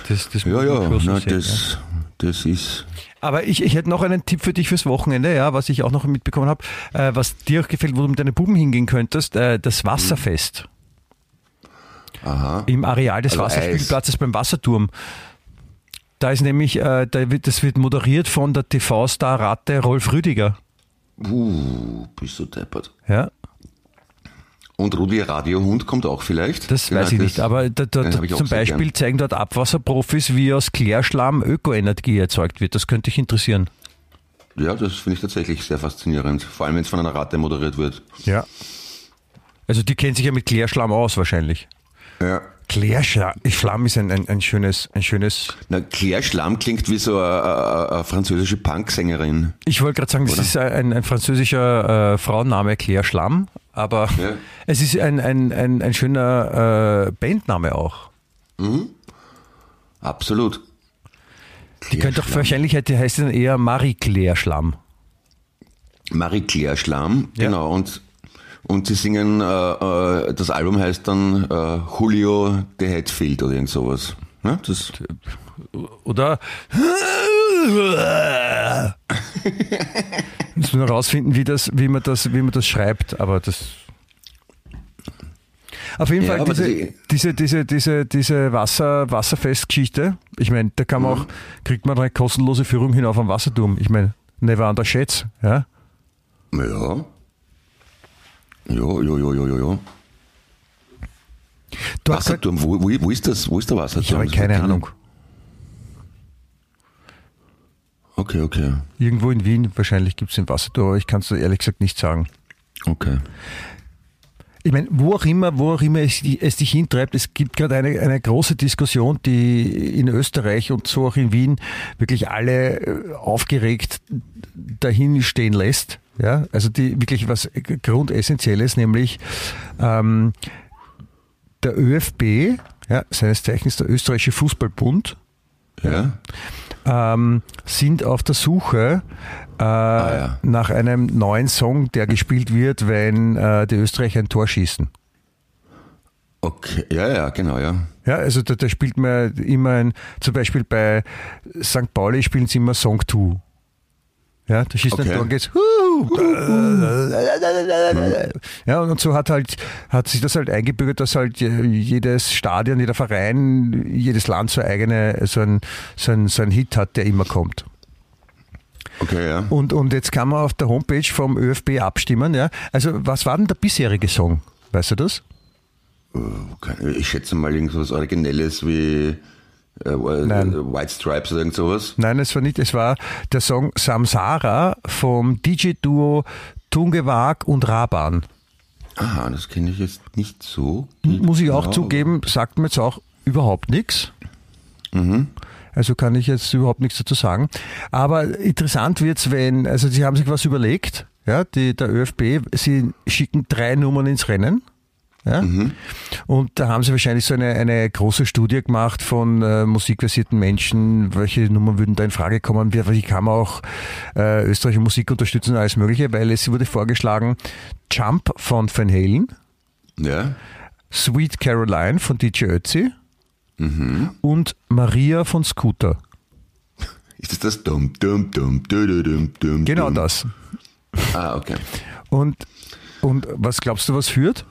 das, das Ja, ja. Na, sehen, ja. das, das ist. Aber ich, ich hätte noch einen Tipp für dich fürs Wochenende, ja, was ich auch noch mitbekommen habe, äh, was dir auch gefällt, wo du mit deinen Buben hingehen könntest, äh, das Wasserfest Aha. im Areal des Also Wasserspielplatzes beim Wasserturm. Da ist nämlich, äh, da wird, das wird moderiert von der TV-Star Ratte Rolf Rüdiger. Uh, bist du deppert. Ja, Und Rudi Radiohund kommt auch vielleicht? das Genau, weiß ich das- nicht. Aber da, da, zum Beispiel zeigen dort Abwasserprofis, wie aus Klärschlamm Ökoenergie erzeugt wird. Das könnte dich interessieren. Ja, das finde ich tatsächlich sehr faszinierend. Vor allem, wenn es von einer Ratte moderiert wird. Ja. Also die kennt sich ja mit Klärschlamm aus wahrscheinlich. Ja. Klärschlamm ist ein, ein, ein schönes, ein schönes. Na, Claire Schlamm klingt wie so eine, eine, französische Punksängerin. Ich wollte gerade sagen, das ist ein, ein französischer äh, Frauenname Claire Schlamm, aber Ja. es ist ein, ein, ein, ein schöner äh, Bandname auch. Absolut. Die könnte doch wahrscheinlich hätte- heißt dann eher Marie Claire Schlamm. Marie-Claire Schlamm, Ja. genau. Und, und sie singen, äh, äh, das Album heißt dann äh, Julio de Hatfield oder irgend sowas. Ja, das, Oder? Müssen wir rausfinden, wie, das, wie, man das, wie man das schreibt, aber das. Auf jeden Ja, Fall diese, die- diese, diese, diese, diese Wasser, Wasserfestgeschichte. Ich meine, da kann man Mhm. auch, kriegt man eine kostenlose Führung hinauf am Wasserturm. Ich meine, never underschätzt. Ja? ja. Jo, jo, jo, jo, jo, jo. Du Wasserturm, wo, wo, wo ist das? Wo ist der Wasserturm? ich habe keine ich. Ahnung. Okay, okay, Irgendwo in Wien wahrscheinlich gibt es den Wasserturm, aber ich kann es ehrlich gesagt nicht sagen. okay. Ich meine, wo auch immer, wo auch immer es, es dich hintreibt, es gibt gerade eine, eine große Diskussion, die in Österreich und so auch in Wien wirklich alle äh, aufgeregt dahin stehen lässt. Ja, also die wirklich was Grundessentielles, nämlich ähm, der ÖFB, ja, seines Zeichens der Österreichische Fußballbund, Ja? ähm, sind auf der Suche äh, ja. nach einem neuen Song, der gespielt wird, wenn äh, die Österreicher ein Tor schießen. Okay, ja, ja, genau, ja. Ja, also da, da spielt man immer ein, zum Beispiel bei St. Pauli spielen sie immer Song 2. Ja, da schießt ein Okay. Tor und geht's. Ja, und so hat halt, hat sich das halt eingebürgert, dass halt jedes Stadion, jeder Verein, jedes Land so eigene, so ein, so ein, so ein Hit hat, der immer kommt. Okay, ja. Und, und jetzt kann man auf der Homepage vom ÖFB abstimmen. Ja? Also was war denn der bisherige Song? Weißt du das? Keine- Ich schätze mal irgendwas Originelles wie äh, Nein. White Stripes oder irgend sowas. Nein, es war nicht. Es war der Song Samsara vom DJ-Duo Tungewag und Raban. Aha, das kenne ich jetzt nicht so. Muss ich auch genau. zugeben, sagt mir jetzt auch überhaupt nichts. Also kann ich jetzt überhaupt nichts dazu sagen. Aber interessant wird's, wenn, also sie haben sich was überlegt, ja, die, der ÖFB, sie schicken drei Nummern ins Rennen. Ja? Und da haben sie wahrscheinlich so eine, eine große Studie gemacht von äh, musikversierten Menschen, welche Nummern würden da in Frage kommen, wie, kann man auch äh, österreichische Musik unterstützen und alles mögliche, weil es wurde vorgeschlagen Jump von Van Halen, Ja. Sweet Caroline von DJ Ötzi und Maria von Scooter. Ist das das Dum Dum Dum Dum Dum Dum? Genau das. Ah, okay. Und, und was glaubst du, was führt?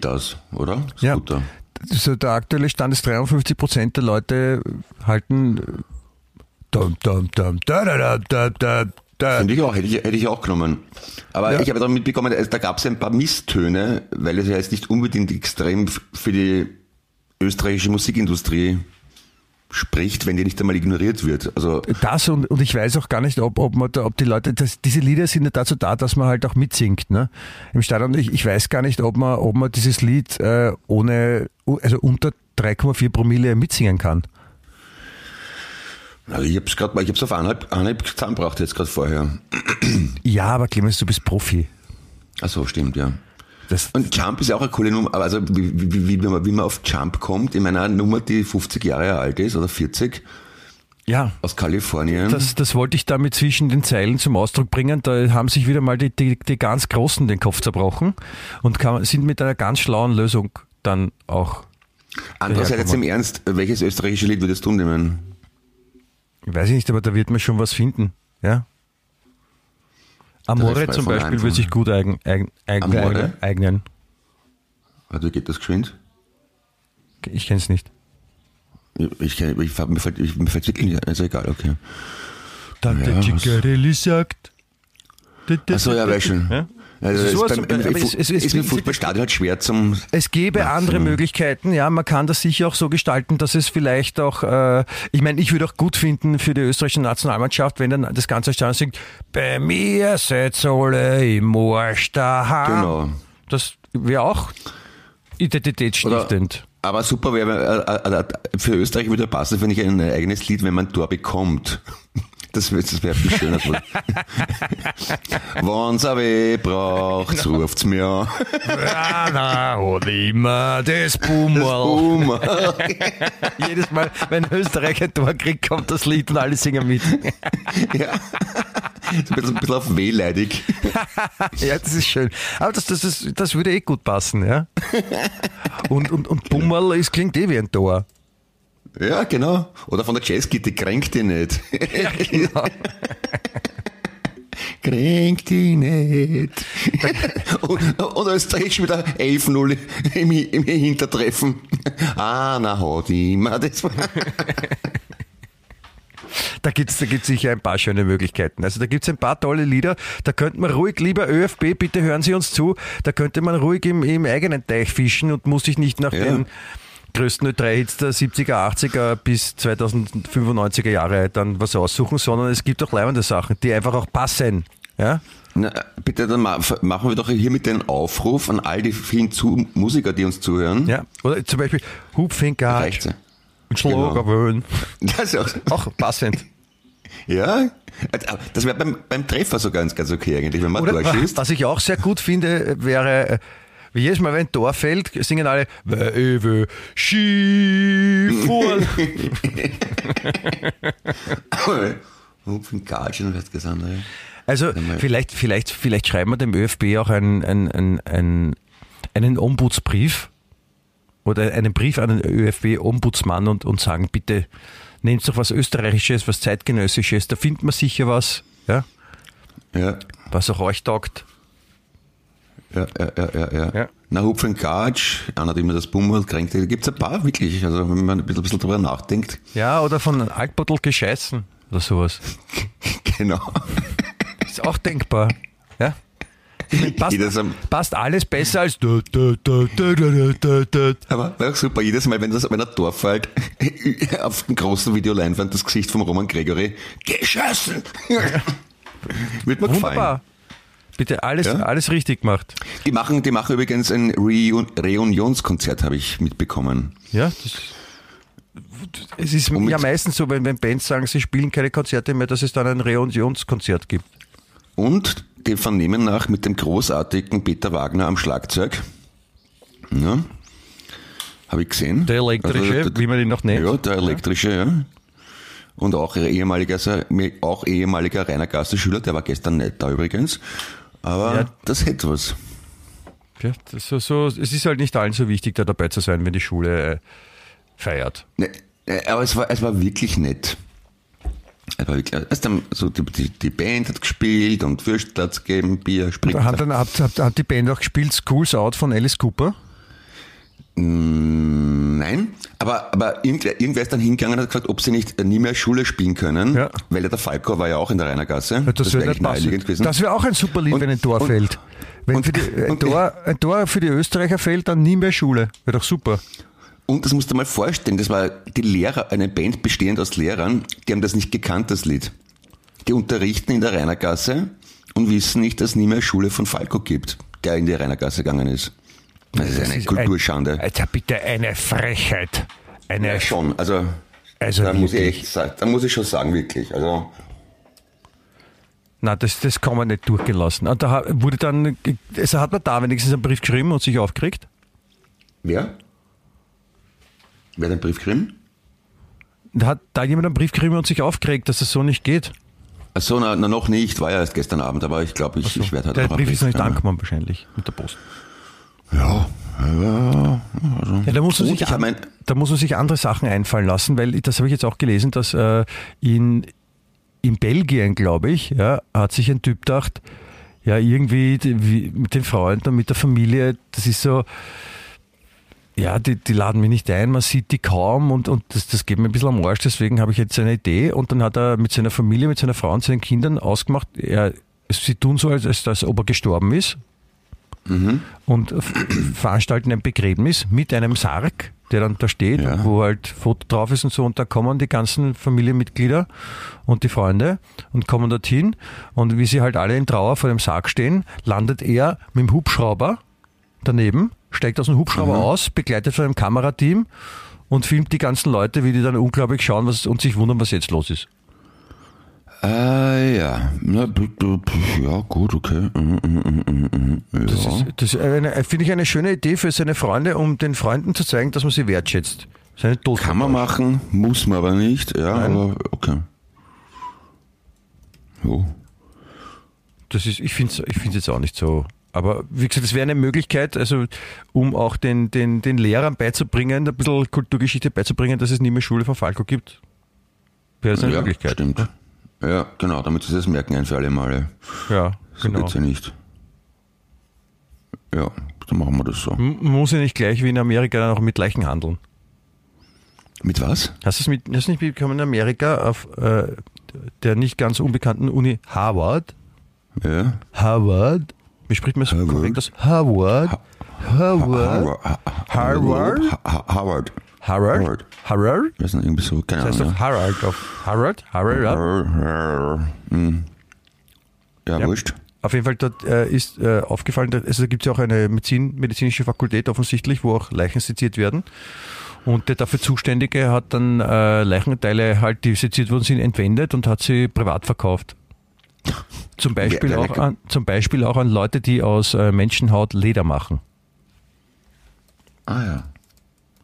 Das, oder? Ja. Scooter. So der aktuelle Stand ist 53 Prozent der Leute halten dum, dum, dum, da, da, da, da, da, da. Finde ich auch, hätte ich, hätte ich auch genommen. Aber Ja. ich habe dann mitbekommen, also da gab es ein paar Misstöne, weil es ja jetzt nicht unbedingt extrem für die österreichische Musikindustrie spricht, wenn die nicht einmal ignoriert wird. Also Das und, und ich weiß auch gar nicht, ob, ob, man da, ob die Leute, das, diese Lieder sind ja dazu da, dass man halt auch mitsingt. Ne? Im Stadion, ich, ich weiß gar nicht, ob man, ob man dieses Lied äh, ohne, also unter 3,4 Promille mitsingen kann. Also ich habe es gerade mal, ich habe es auf eineinhalb, eineinhalb zusammengebracht jetzt gerade vorher. Ja, aber Clemens, du bist Profi. Ach so, stimmt, ja. Das, Und Jump ist auch eine coole Nummer, also wie, wie, wie, wie, man, wie man auf Jump kommt, in meiner Nummer, die 50 Jahre alt ist oder 40, ja, aus Kalifornien. das, das wollte ich damit zwischen den Zeilen zum Ausdruck bringen. Da haben sich wieder mal die, die, die ganz Großen den Kopf zerbrochen und kann, sind mit einer ganz schlauen Lösung dann auch, Andererseits jetzt im Ernst, welches österreichische Lied würdest du nehmen? weiß ich nicht, aber da wird man schon was finden. Ja? Amore zum Beispiel würde sich gut eigen, eigen, eigen, Amore? eignen. Warte, geht das geschwind? Ich kenne es nicht. Ich, kenn- ich, mir fällt ich, mir fällt's wirklich nicht, also egal, okay. Tante Ja, Chicarelli sagt. Achso, ja, weiß schon. Ja? Also So ist, beim, im, aber es- es- es- ist im Fußballstadion halt schwer zum. Es gäbe Machen. andere Möglichkeiten, ja. Man kann das sicher auch so gestalten, dass es vielleicht auch, äh, ich meine, ich würde auch gut finden für die österreichische Nationalmannschaft, wenn dann das ganze Stadion singt, bei mir seid alle im Arsch daheim. Genau. Das wäre auch identitätsstiftend. Aber super wäre, äh, äh, äh, für Österreich würde passen, finde ich, ein eigenes Lied, wenn man ein Tor bekommt. Das wäre das wär viel schöner. Wenn's ein weh braucht, ruft's mir an. Rana hat immer das Bummel. Boom. Jedes Mal, wenn Österreich ein Tor kriegt, kommt das Lied und alle singen mit. ja. So ein bisschen, ein bisschen auf wehleidig. Ja, das ist schön. Aber das, das, das, das würde eh gut passen, ja. Und, und, und Bummel ist, klingt eh wie ein Tor. Ja, genau. Oder von der Jazzgitte, kränkt die nicht. Ja, genau. Kränkt die nicht. und, und Österreich wieder 11-0 im, im Hintertreffen. Ah, na, hat immer das. Da gibt es da gibt's sicher ein paar schöne Möglichkeiten. Also da gibt es ein paar tolle Lieder. Da könnte man ruhig, lieber ÖFB, bitte hören Sie uns zu, da könnte man ruhig im, im eigenen Teich fischen und muss sich nicht nach Ja. den größten Ö3-Hits der 70er, 80er bis 2095er Jahre dann was aussuchen, sondern es gibt auch leibende Sachen, die einfach auch passen. Ja? Na, bitte, dann ma- machen wir doch hier mit den Aufruf an all die vielen zu Musiker, die uns zuhören. Ja. Oder zum Beispiel ja. und Schlagerwöhn. Das ist auch, Auch passend. ja, das wäre beim, beim Treffer so ganz, ganz okay eigentlich, wenn man Oder Tor schießt. was ich auch sehr gut finde, wäre, äh, jedes Mal, wenn ein Tor fällt, singen alle Weil ich will Skifahren. Hupfen Gatschen. Also vielleicht, vielleicht, vielleicht schreiben wir dem ÖFB auch einen, einen, einen, einen, einen Ombudsbrief oder einen Brief an den ÖFB-Ombudsmann und, und sagen, bitte nehmt doch was Österreichisches, was Zeitgenössisches, da findet man sicher was, ja, Ja, was auch euch taugt. Ja, ja, ja, ja. ja. Ja. Na, Hupfen Gatsch, einer, der immer das Bummel kränkt, da gibt's ein paar wirklich, also wenn man ein bisschen, ein bisschen drüber nachdenkt. Ja, oder von Altbottel gescheißen oder sowas. Genau. Ist auch denkbar. Ja? Passt, passt alles besser als. Aber war auch super, jedes Mal, wenn, das, wenn er Tor fällt, auf dem großen Videoleinwand das Gesicht von Roman Gregory, geschossen! Wird mir gefallen. Bitte alles, Ja? alles richtig gemacht. Die machen, die machen übrigens ein Reun Reunionskonzert, habe ich mitbekommen. Ja, das, es ist ja meistens so, wenn, wenn Bands sagen, sie spielen keine Konzerte mehr, dass es dann ein Reunionskonzert gibt. Und dem Vernehmen nach mit dem großartigen Peter Wagner am Schlagzeug. Ja. Habe ich gesehen. Der elektrische, Also, wie man ihn noch nennt. Ja, der elektrische, ja. Und auch ehemaliger, also, auch ehemaliger Rainer Gaster-Schüler, der war gestern nicht da übrigens. Aber Ja. das hätte was. Ja, das so, so, es ist halt nicht allen so wichtig, da dabei zu sein, wenn die Schule äh, feiert. Ne, Äh, Aber es war, es war wirklich nett. Es war wirklich, es dann so die, die, die Band hat gespielt und Würstplatz gegeben, Bier, Spritzer. Hat, dann, hat, hat, hat die Band auch gespielt Schools Out von Alice Cooper? Mm, Nein, aber, aber irgendwer, irgendwer ist dann hingegangen und hat gefragt, ob sie nicht nie mehr Schule spielen können, Ja. weil ja der Falco war ja auch in der Rainergasse. Ja, das wäre wäre naheliegend gewesen. Das wäre auch ein super Lied, Und- wenn ein Tor und- fällt. Wenn und- für die, ein, Tor, ein Tor für die Österreicher fällt, dann nie mehr Schule. Wäre doch super. Und das musst du mal vorstellen, das war die Lehrer, eine Band bestehend aus Lehrern, die haben das nicht gekannt, das Lied. Die unterrichten in der Rainergasse und wissen nicht, dass es nie mehr Schule von Falco gibt, der in die Rainergasse gegangen ist. Das ist eine ist Kulturschande. Ein, Alter, bitte eine Frechheit. Eine, ja, schon, also, Also da muss ich echt sagen, da muss ich schon sagen, wirklich. Also, Na, das, das kann man nicht durchgelassen. Und da wurde dann, also hat man da wenigstens einen Brief geschrieben und sich aufgeregt? wer? Wer hat den Brief geschrieben? Da hat da jemand einen Brief geschrieben und sich aufgeregt, dass das so nicht geht. Achso, na, na, noch nicht, war ja erst gestern Abend, aber ich glaube, ich, ich werde halt Der einen Brief ist noch nicht angekommen wahrscheinlich mit der Post. Ja, ja, also. Ja, da muss, man sich an, mein- da muss man sich andere Sachen einfallen lassen, weil das habe ich jetzt auch gelesen, dass äh, in, in Belgien, glaube ich, ja, hat sich ein Typ gedacht, ja, irgendwie wie, mit den Freunden und mit der Familie, das ist so, ja, die, die laden mich nicht ein, man sieht die kaum und, und das, das geht mir ein bisschen am Arsch, deswegen habe ich jetzt eine Idee und dann hat er mit seiner Familie, mit seiner Frau und seinen Kindern ausgemacht, er, sie tun so, als, als, als ob er gestorben ist und f- veranstalten ein Begräbnis mit einem Sarg, der dann da steht, Ja. wo halt Foto drauf ist und so. Und da kommen die ganzen Familienmitglieder und die Freunde und kommen dorthin. Und wie sie halt alle in Trauer vor dem Sarg stehen, landet er mit dem Hubschrauber daneben, steigt aus dem Hubschrauber aus, begleitet von einem Kamerateam und filmt die ganzen Leute, wie die dann unglaublich schauen was, und sich wundern, was jetzt los ist. Äh, ja. Ja, gut, okay. Mhm, mhm, mhm. Ja. Das ist, das eine, finde ich eine schöne Idee für seine Freunde, um den Freunden zu zeigen, dass man sie wertschätzt. Seine Toten. Kann man machen, muss man aber nicht, ja, aber okay. Jo. Das ist, ich finde es ich find's jetzt auch nicht so. Aber wie gesagt, es wäre eine Möglichkeit, also um auch den, den, den Lehrern beizubringen, ein bisschen Kulturgeschichte beizubringen, dass es nie mehr Schule von Falco gibt. Wäre das eine ja, Möglichkeit. Stimmt. Ja, genau, damit sie das merken ein für alle Male. Ja, So genau. geht's ja nicht. Ja, dann machen wir das so. M- Muss ja nicht gleich wie in Amerika dann auch mit Leichen handeln. Mit was? Hast du es mit, hast nicht mitbekommen in Amerika auf äh, der nicht ganz unbekannten Uni Harvard? Ja. Harvard? Wie spricht man Harvard. korrekt aus? Harvard? Harvard? Harvard. Harvard? Ha- Ha- Harvard. Harvard? Harvard. Harvard? Das ist irgendwie so, keine Das heißt Ahnung. doch Harvard auf Harvard? Harvard, ja. Ja, Hm. ja, Ja. wurscht. Auf jeden Fall dort äh, ist äh, aufgefallen, also da gibt es ja auch eine Medizin, medizinische Fakultät offensichtlich, wo auch Leichen seziert werden. Und der dafür Zuständige hat dann äh, Leichenteile halt, die seziert worden sind, entwendet und hat sie privat verkauft. Zum Beispiel, auch, an, zum Beispiel auch an Leute, die aus äh, Menschenhaut Leder machen. Ah ja.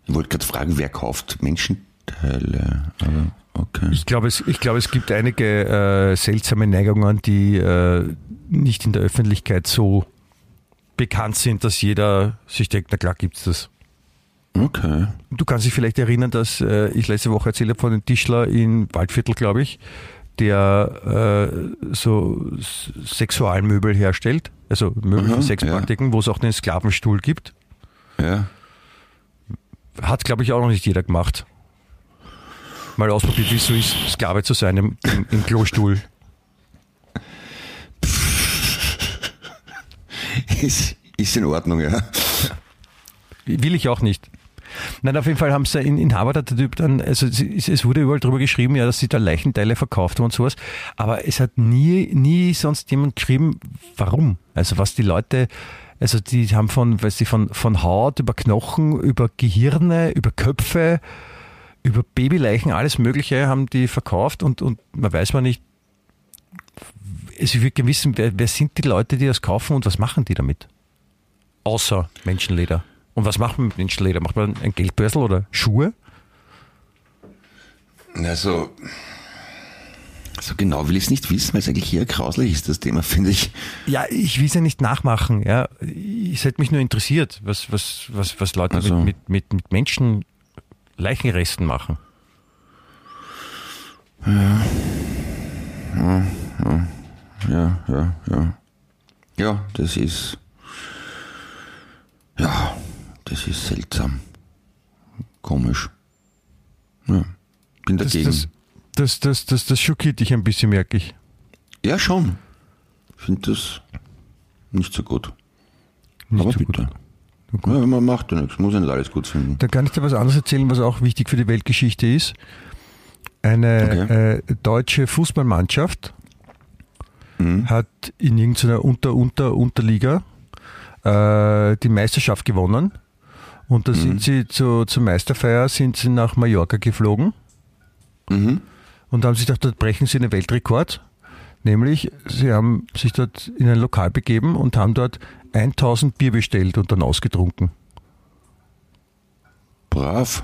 Ich wollte gerade fragen, wer kauft Menschenteile? Aber okay. Ich glaube, es, ich glaube, es gibt einige äh, seltsame Neigungen, die äh, nicht in der Öffentlichkeit so bekannt sind, dass jeder sich denkt, na klar gibt's das. Okay. Du kannst dich vielleicht erinnern, dass äh, ich letzte Woche erzählt habe von dem Tischler in Waldviertel, glaube ich, der äh, so Sexualmöbel herstellt, also Möbel Aha, für Sexpraktiken, wo es auch den Sklavenstuhl gibt. Ja. Hat, glaube ich, auch noch nicht jeder gemacht. Mal ausprobiert, wie es so ist, Sklave zu sein im, im, im Klostuhl. Ist, ist in Ordnung, ja. Will ich auch nicht. Nein, auf jeden Fall haben sie in, in Harvard hat der Typ dann, also es, es wurde überall drüber geschrieben, ja, dass sie da Leichenteile verkauft haben und sowas, aber es hat nie, nie sonst jemand geschrieben, warum. Also was die Leute, also die haben von, weiß ich, von, von Haut über Knochen, über Gehirne, über Köpfe, über Babyleichen, alles Mögliche haben die verkauft und, und man weiß man nicht, also ich würde gerne wissen, wer, wer sind die Leute, die das kaufen und was machen die damit? Außer Menschenleder. Und was macht man mit Menschenleder? Macht man ein Geldbörsel oder Schuhe? Also, so genau will ich es nicht wissen, weil es eigentlich eher grauslich ist, das Thema, finde ich. Ja, ich will es ja nicht nachmachen. Ja. Es hätte mich nur interessiert, was, was, was, was Leute Also- mit, mit, mit, Menschen Leichenresten machen. Ja, ja, ja. Ja, das ist. Ja, das ist seltsam. Komisch. Ja, bin dagegen. das, das, das, das, das schockiert dich ein bisschen, merke ich. Ja, schon. Ich finde das nicht so gut. Nicht Aber so gut. bitte. Ja, man macht ja nichts, muss ja nicht alles gut finden. Dann kann ich dir was anderes erzählen, was auch wichtig für die Weltgeschichte ist. Eine äh, deutsche Fußballmannschaft Mhm. hat in irgendeiner Unter, Unter, Unterliga äh, die Meisterschaft gewonnen. Und da Mhm. sind sie zu, zur Meisterfeier sind sie nach Mallorca geflogen Mhm. Und haben sich gedacht, dort brechen sie einen Weltrekord. Nämlich, sie haben sich dort in ein Lokal begeben und haben dort 1000 Bier bestellt und dann ausgetrunken. Brav.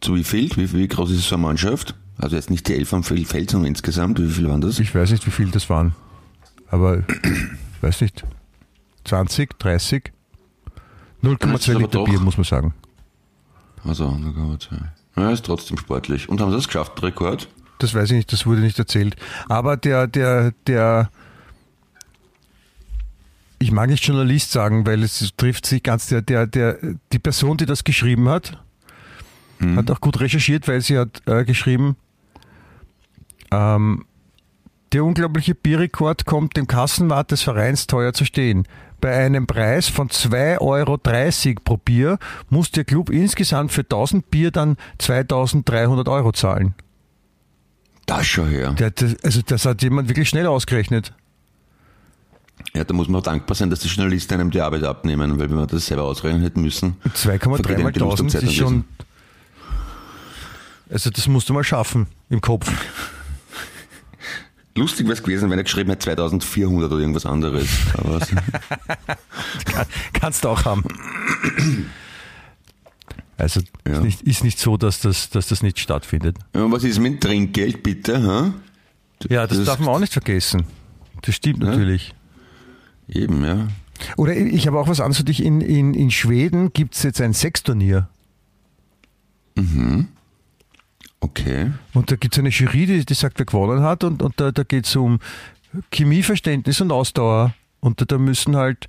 Zu wie viel? Wie, wie groß ist so eine Mannschaft? Also jetzt nicht die elf am Fel- Feld, sondern insgesamt. Wie viel waren das? Ich weiß nicht, wie viel das waren. Aber, weiß nicht, 20, 30? Das 0,2 ist aber Liter Bier, muss man sagen. Also, da kann man zwei. Ja, ist trotzdem sportlich. Und haben sie das geschafft, Rekord? Das weiß ich nicht, das wurde nicht erzählt. Aber der, der, der, ich mag nicht Journalist sagen, weil es trifft sich ganz, der, der, der, die Person, die das geschrieben hat, hat auch gut recherchiert, weil sie hat äh, geschrieben, ähm, der unglaubliche Bierrekord kommt dem Kassenwart des Vereins teuer zu stehen. Bei einem Preis von 2,30 Euro pro Bier muss der Club insgesamt für 1000 Bier dann 2300 Euro zahlen. Das schon her. Der, das, also das hat jemand wirklich schnell ausgerechnet. Ja, da muss man auch dankbar sein, dass die Journalisten einem die Arbeit abnehmen, weil wenn wir das selber ausrechnen hätten müssen. 2,3 vergeht mal einem die 1000 Lust am ist schon. Also das musst du mal schaffen im Kopf. Lustig wäre es gewesen, wenn er geschrieben hätte 2400 oder irgendwas anderes. Aber Kann, kannst du auch haben. Also Ja. ist, nicht, ist nicht so, dass das, dass das nicht stattfindet. Ja, was ist mit Trinkgeld, bitte? Hä? Ja, das, Das- darf man auch nicht vergessen. Das stimmt natürlich. Eben, ja. Oder ich habe auch was anderes für dich. In, in, in Schweden gibt es jetzt ein Sexturnier. Okay. Und da gibt es eine Jury, die, die sagt, wer gewonnen hat. Und, und da, da geht es um Chemieverständnis und Ausdauer. Und da, da müssen halt,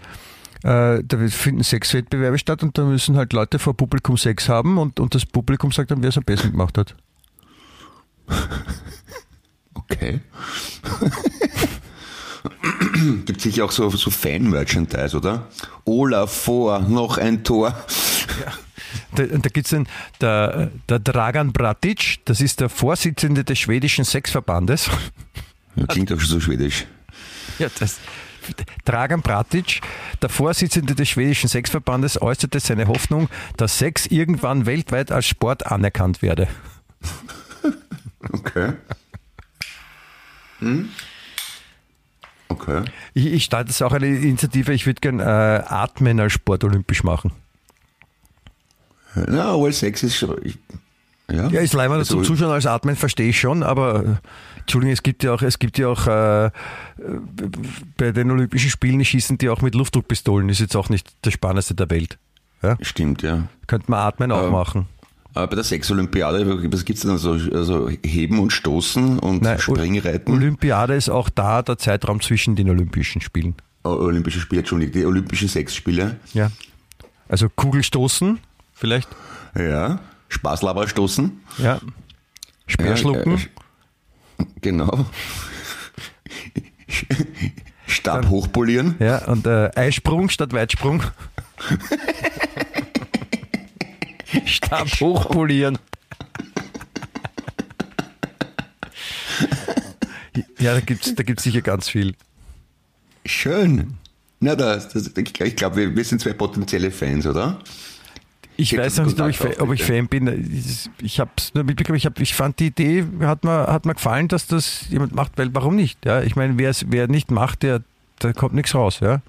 äh, da finden Sexwettbewerbe statt und da müssen halt Leute vor Publikum Sex haben und, und das Publikum sagt dann, wer es am besten gemacht hat. Okay. Gibt sicher auch so, so Fan-Merchandise, oder? Olaf vor, noch ein Tor. Da, da gibt es den, der, der Dragan Bratic, das ist der Vorsitzende des schwedischen Sexverbandes. Ja, klingt auch schon so schwedisch. Ja, das, Dragan Bratic, der Vorsitzende des schwedischen Sexverbandes, äußerte seine Hoffnung, dass Sex irgendwann weltweit als Sport anerkannt werde. Okay. Hm? Okay. Ich, ich starte jetzt auch eine Initiative, ich würde gern äh, Atmen als Sport olympisch machen. Na, aber Sex ist schon. Ich, ja, Ja, ist leider Also- zum Zuschauen als Atmen, verstehe ich schon, aber äh, Entschuldigung, es gibt ja auch, es gibt ja auch äh, äh, bei den Olympischen Spielen schießen die auch mit Luftdruckpistolen, ist jetzt auch nicht das Spannendste der Welt. Ja? Stimmt, ja. Könnte man Atmen auch Ähm, machen. Aber bei der Sexolympiade, was gibt's denn so? Also Heben und Stoßen und Nein, Springreiten? Olympiade ist auch da der Zeitraum zwischen den Olympischen Spielen. Oh, Olympische Spiele, Entschuldigung, die Olympischen Sexspiele. Ja. Also Kugelstoßen, vielleicht. Ja. Spaßlaber stoßen. Ja. Speerschlucken. Ja, äh, genau. Stab hochpolieren. Ja, und äh, Eisprung statt Weitsprung. Stab hochpolieren. Ja, da gibt's da gibt's sicher ganz viel. Schön. Na, das, das, ich glaube, wir, wir sind zwei potenzielle Fans, oder? Ich weiß noch nicht, ob ich, ob ich. Fan bin. Ich habe es nur mitbekommen. Ich, hab, ich fand die Idee, hat mir, hat mir gefallen, dass das jemand macht, weil warum nicht? Ja, ich meine, wer es nicht macht, der, da kommt nichts raus. Ja?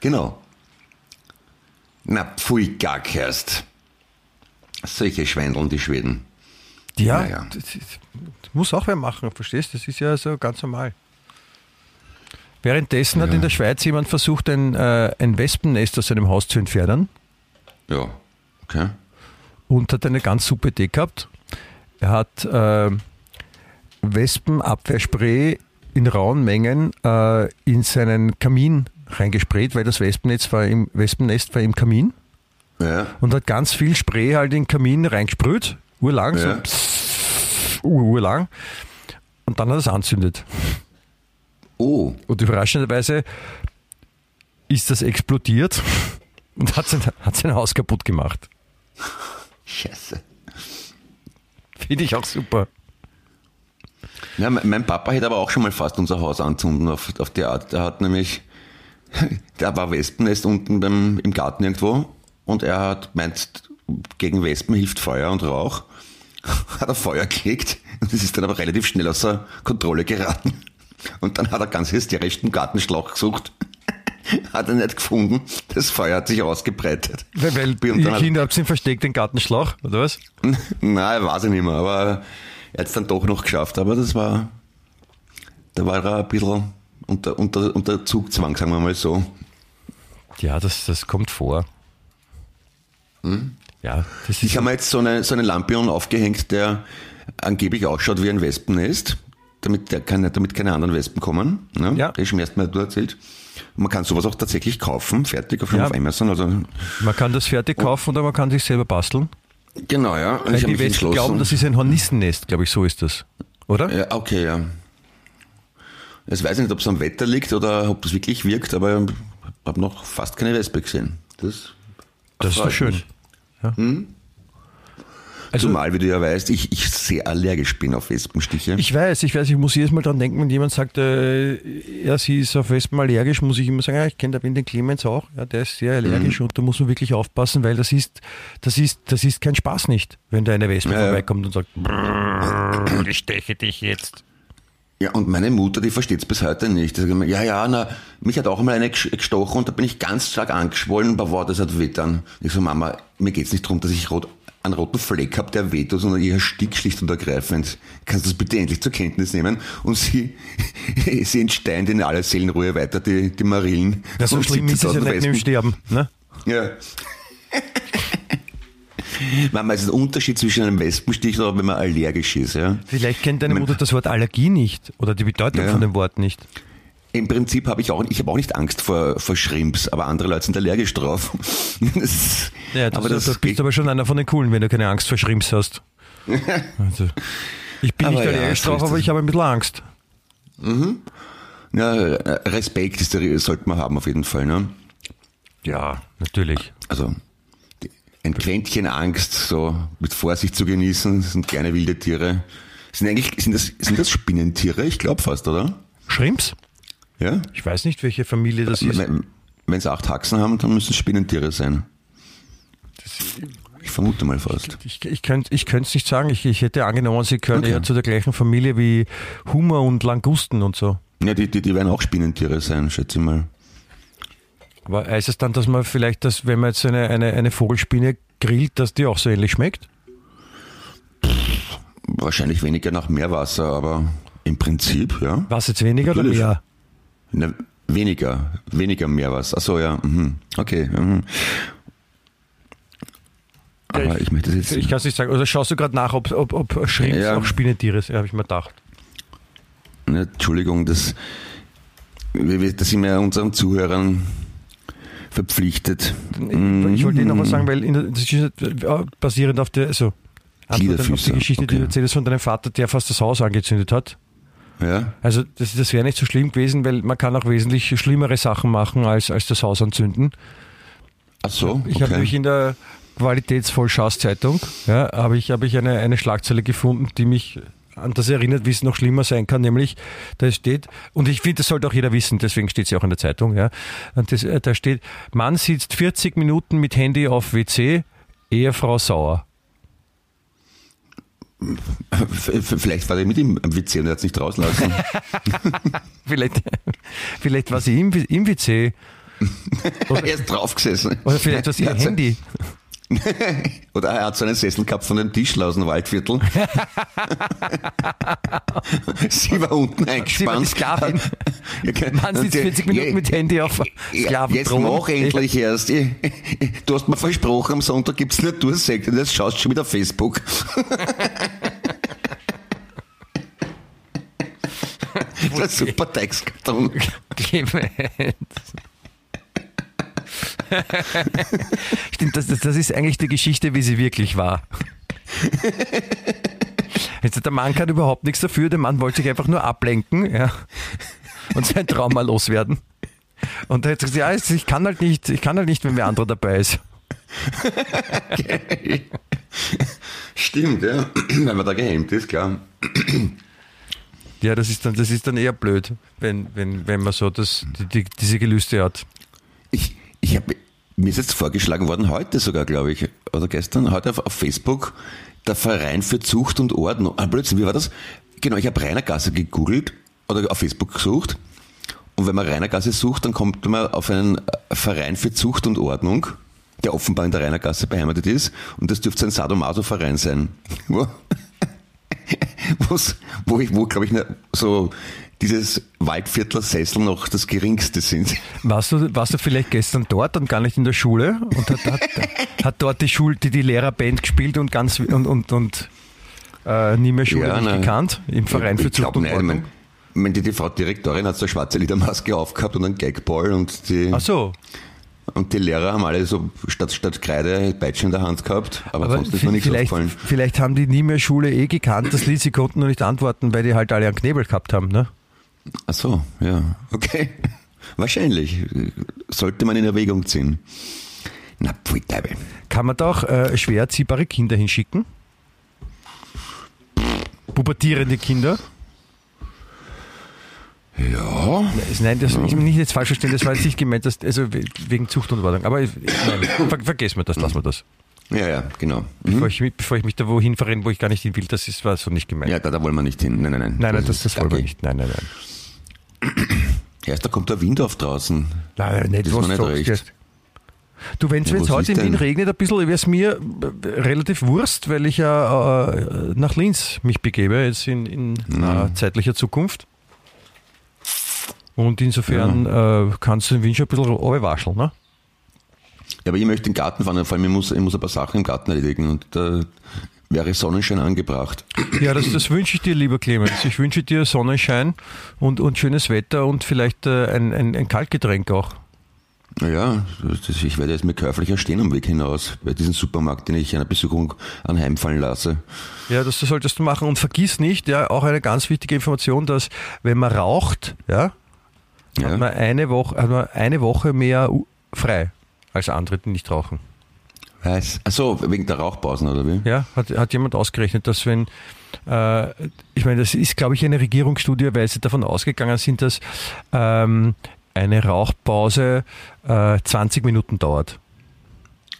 Genau. Na, pfui, gar kerst. Solche Schweindeln, die Schweden. Ja, Naja. das, das muss auch wer machen, verstehst du? Das ist ja so ganz normal. Währenddessen hat Ja. in der Schweiz jemand versucht, ein, äh, ein Wespennest aus seinem Haus zu entfernen Ja, okay. und hat eine ganz super Idee gehabt. er hat äh, Wespenabwehrspray in rauen Mengen äh, in seinen Kamin reingesprayt, weil das Wespennest war im, Wespennest war im Kamin Ja. und hat ganz viel Spray halt in den Kamin reingesprüht, urlang, Ja. so urlang. Und dann hat er es anzündet. Oh, Und überraschenderweise ist das explodiert und hat sein, hat sein Haus kaputt gemacht. scheiße. Finde ich auch super. Ja, mein Papa hätte aber auch schon mal fast unser Haus anzünden auf, auf die Art. Der hat nämlich, da war Wespennest unten beim, im Garten irgendwo und er hat meint, gegen Wespen hilft Feuer und Rauch. Hat er Feuer gelegt und es ist dann aber relativ schnell außer Kontrolle geraten. Und dann hat er ganz hysterisch den Gartenschlauch gesucht. Hat er nicht gefunden. Das Feuer hat sich ausgebreitet. Weil, weil Und die hat- Kinder habt ihn versteckt, den Gartenschlauch, oder was? Nein, weiß ich nicht mehr, aber er hat es dann doch noch geschafft. Aber das war, da war er ein bisschen unter, unter, unter Zugzwang, sagen wir mal so. Ja, das, das kommt vor. Ja, das ist Ich habe mir jetzt so eine, so eine Lampion aufgehängt, der angeblich ausschaut wie ein Wespennest, damit, der keine, damit keine anderen Wespen kommen. Ne? Ja. Das ist schon ersten Mal du erzählt. Man kann sowas auch tatsächlich kaufen, fertig auf, Ja. auf Amazon. Also, man kann das fertig kaufen oder man kann sich selber basteln. genau, ja. Und Weil ich die Wespen glauben, das ist ein Hornissennest, glaube ich, so ist das. Oder? Ja, okay, ja. Jetzt weiß ich nicht, ob es am Wetter liegt oder ob das wirklich wirkt, aber ich habe noch fast keine Wespe gesehen. Das, das ist doch schön. Ja. Also, Zumal, wie du ja weißt, ich, ich sehr allergisch bin auf Wespenstiche. ich weiß, ich weiß, ich muss jedes Mal dran denken, wenn jemand sagt, äh, ja, sie ist auf Wespen allergisch, muss ich immer sagen, ja, ich kenne da den Clemens auch, ja, der ist sehr Mhm. allergisch und da muss man wirklich aufpassen, weil das ist, das ist, das ist kein Spaß nicht, wenn da eine Wespe Ja, vorbeikommt und sagt, "Brrr, ich steche dich jetzt. ja, und meine Mutter, die versteht es bis heute nicht. Die sagt immer, Ja, ja, na, mich hat auch einmal eine gestochen und da bin ich ganz stark angeschwollen, aber wow, das hat dann. Ich so, Mama, mir geht's nicht darum, dass ich rot, einen roten Fleck habe, der wehtut, sondern ihr Stick schlicht und ergreifend. Kannst du das bitte endlich zur Kenntnis nehmen? Und sie, sie entsteint in aller Seelenruhe weiter, die, die Marillen. Ja, so Und schlimm ist es ja 17.000 nicht Wespen. Sterben. Ne? Ja. Es ist ein Unterschied zwischen einem Wespenstich oder wenn man allergisch ist. Ja? Vielleicht kennt deine Mutter das Wort Allergie nicht oder die Bedeutung Ja. von dem Wort nicht. Im Prinzip habe ich auch, ich habe auch nicht Angst vor, vor Shrimps, aber andere Leute sind allergisch drauf. Das, Ja, das, aber das da bist aber schon einer von den Coolen, wenn du keine Angst vor Schrimps hast. Also, ich bin Aber nicht ja, allergisch so drauf, aber ich habe ein bisschen Angst. ja, Respekt ist der, sollte man haben auf jeden Fall. Ne? Ja, natürlich. Also ein Quäntchen Angst, so mit Vorsicht zu genießen, das sind kleine wilde Tiere. Sind eigentlich, sind das, sind das Spinnentiere? Ich glaube fast, oder? Schrimps? Ja? Ich weiß nicht, welche Familie das ist. Wenn, sie acht Haxen haben, dann müssen es Spinnentiere sein. Ich vermute mal fast. Ich, ich könnte ich es nicht sagen. Ich, ich hätte angenommen, sie gehören Okay. eher zu der gleichen Familie wie Hummer und Langusten und so. Ja, die, die, die werden auch Spinnentiere sein, schätze ich mal. Aber heißt es dann, dass man vielleicht, dass, wenn man jetzt eine, eine, eine Vogelspinne grillt, dass die auch so ähnlich schmeckt? Wahrscheinlich weniger nach Meerwasser, aber im Prinzip, ja. Was jetzt weniger oder Natürlich. mehr? Na, weniger, weniger Meerwasser. Achso, ja. Mhm. Okay. Mhm. Aber Ja, ich, möchte das jetzt. Ich kann es nicht sagen. Oder schaust du gerade nach, ob, ob, ob Schrimps Ja. auch Spinnentiere sind? Ja, habe ich mir gedacht. Ne, Entschuldigung, das, das sind wir unseren Zuhörern verpflichtet. Ich wollte Ihnen noch was sagen, weil in äh, basierend auf der, also auf die Geschichte, die okay. du erzählst von deinem Vater, der fast das Haus angezündet hat. Ja? Also das, das wäre nicht so schlimm gewesen, weil man kann auch wesentlich schlimmere Sachen machen, als, als das Haus anzünden. Ach so, Ich habe okay. in der Qualitätsvollschaß-Zeitung ja, habe ich, habe ich eine, eine Schlagzeile gefunden, die mich an das erinnert, wie es noch schlimmer sein kann, nämlich da steht, und ich finde, das sollte auch jeder wissen, deswegen steht es ja auch in der Zeitung, ja, das, äh, da steht, Mann sitzt 40 Minuten mit Handy auf WC, Ehefrau sauer. Vielleicht war der mit ihm am WC und er hat es nicht rauslassen. Vielleicht, vielleicht war sie im, im WC er ist draufgesessen. oder vielleicht war sie ihr Ja, so- Handy. Oder er hat so einen Sessel gehabt von einem Tischler aus dem Waldviertel. sie war unten eingespannt. Sie war Sklavin. Man sitzt 40 Minuten mit Handy auf Sklaven. Jetzt mach endlich erst. Du hast mir versprochen, am Sonntag gibt es Natursekte. jetzt schaust du schon wieder auf Facebook. Das ist ein super Textkarton. Clemens. Stimmt, das, das, das ist eigentlich die Geschichte, wie sie wirklich war. Jetzt, der Mann kann überhaupt nichts dafür, der Mann wollte sich einfach nur ablenken ja, und sein Trauma loswerden. Und er hat gesagt, ja, ich kann halt nicht, ich kann halt nicht, wenn wer andere dabei ist. Geil. Stimmt, ja. Wenn man da gehemmt ist, klar. Ja, das ist dann, das ist dann eher blöd, wenn, wenn, wenn man so das, die, diese Gelüste hat. Ich, ich habe mir ist jetzt vorgeschlagen worden, heute sogar, glaube ich, oder gestern, heute auf, auf Facebook, der Verein für Zucht und Ordnung. Ah, Blödsinn, wie war das? Genau, ich habe Rainergasse gegoogelt oder auf Facebook gesucht. Und wenn man Rainergasse sucht, dann kommt man auf einen Verein für Zucht und Ordnung, der offenbar in der Rainergasse beheimatet ist. Und das dürfte ein Sadomaso-Verein sein. Wo, wo wo, glaube ich, ne- so dieses Waldviertler Sessel noch das geringste sind. Warst du, warst du vielleicht gestern dort und gar nicht in der Schule und hat, hat, hat dort die Schul, die, die Lehrerband gespielt und ganz und, und, und äh, nie mehr Schule Ja, nicht nein. gekannt im Verein für ich glaub Zucht und Ordnung? mein, die TV-Direktorin hat so eine schwarze Liedermaske aufgehabt und einen Gagball und die, Ach so, und die Lehrer haben alle so statt, statt Kreide Peitsche in der Hand gehabt, aber, aber sonst ist mir nichts vielleicht, aufgefallen. vielleicht haben die nie mehr Schule eh gekannt, das Lied, sie konnten nur nicht antworten, weil die halt alle einen Knebel gehabt haben. Ne? Ach so, ja, okay. Wahrscheinlich. Sollte man in Erwägung ziehen. Na, pfui Teufel. Kann man da auch äh, schwer erziehbare Kinder hinschicken? Pubertierende Kinder? Ja, Nein, das, ich will nicht jetzt falsch verstehen, das war jetzt nicht gemeint, dass, also we- wegen Zucht und Ordnung. Aber ich- nein, ver, vergessen wir das, lassen wir das. ja, ja, genau. Mhm. Bevor, ich, mich- bevor ich mich da wohin verrenne, wo ich gar nicht hin will, das ist, war so nicht gemeint. Ja, da, da wollen wir nicht hin. Nein, nein, nein. nein, nein, das, das wollen wir nicht. Nein, nein, nein. Erst da kommt der Wind auf draußen. Nein, nicht, Das was nicht du sagst recht. jetzt. Du, wenn es Ja, heute in Wien regnet, ein bisschen, wäre es mir relativ Wurst, weil ich ja äh, nach Linz mich begebe, jetzt in, in naher zeitlicher Zukunft. Und insofern äh, kannst du den Wind schon ein bisschen runterwascheln, ne? Ja, aber ich möchte den Garten fahren, vor allem ich muss, ich muss ein paar Sachen im Garten erledigen und da wäre Sonnenschein angebracht. Ja, das, das wünsche ich dir, lieber Clemens. Ich wünsche dir Sonnenschein und, und schönes Wetter und vielleicht äh, ein, ein, ein Kaltgetränk auch. Naja, ich werde jetzt mir käuflicher stehen am Weg hinaus, bei diesem Supermarkt, den ich einer Besuchung anheimfallen lasse. Ja, das, solltest du machen. Und vergiss nicht, ja, auch eine ganz wichtige Information, dass wenn man raucht, ja, Ja. hat man eine Woche, hat man eine Woche mehr frei als andere, die nicht rauchen. Was? Achso, wegen der Rauchpausen, oder wie? Ja, hat, hat jemand ausgerechnet, dass wenn, äh, ich meine, das ist, glaube ich, eine Regierungsstudie, weil sie davon ausgegangen sind, dass ähm, eine Rauchpause äh, 20 Minuten dauert.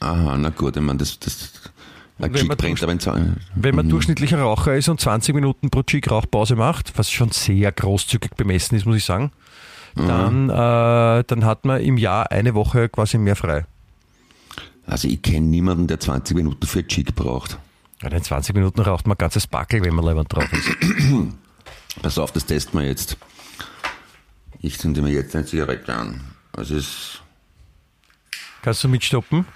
Aha, na gut, ich meine, das, das, ein Wenn man brennt aber in Zahn. Wenn man Mhm. durchschnittlicher Raucher ist und 20 Minuten pro Cheek Rauchpause macht, was schon sehr großzügig bemessen ist, muss ich sagen, dann, äh, dann hat man im Jahr eine Woche quasi mehr frei. Also ich kenne niemanden, der 20 Minuten für Cheek braucht. Ja, in 20 Minuten raucht man ein ganzes Backel, wenn man leibend drauf ist. Pass auf, das testen wir jetzt. Ich zünde mir jetzt eine Zigarette an. Also es Kannst du mitstoppen?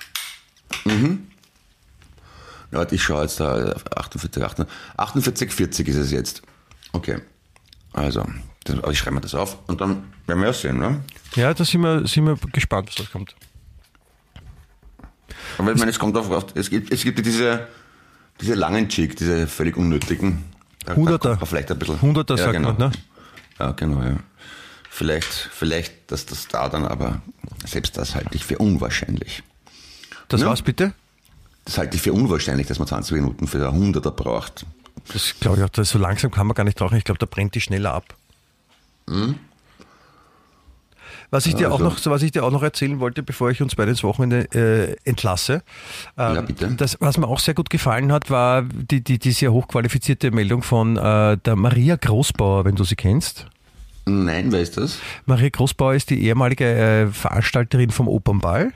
Ja, warte, ich schaue jetzt da, 48, 48, 48, 40 ist es jetzt. Okay. Also, das, aber ich schreibe mir das auf und dann werden wir ja sehen, ne? Ja, da sind wir, sind wir gespannt, was da kommt. Aber ich meine, es kommt auf, auf es gibt, es gibt diese, diese langen Cheek, diese völlig unnötigen. Da Hunderter. Vielleicht ein bisschen. Hunderter ja, sagt genau. man, ne? Ja, genau, ja. Vielleicht, vielleicht, dass das da dann, aber selbst das halte ich für unwahrscheinlich. Das Ja. war's bitte? Das halte ich für unwahrscheinlich, dass man 20 Minuten für ein Hunderter braucht. Das glaube ich auch, das, so langsam kann man gar nicht rauchen. Ich glaube, da brennt die schneller ab. Was ich, dir auch Also- noch, was ich dir auch noch erzählen wollte, bevor ich uns beide ins Wochenende äh, entlasse, ähm, Ja, bitte. Das, was mir auch sehr gut gefallen hat, war die, die, die sehr hochqualifizierte Meldung von äh, der Maria Großbauer, wenn du sie kennst. Nein, wer ist das? Maria Großbauer ist die ehemalige äh, Veranstalterin vom Opernball.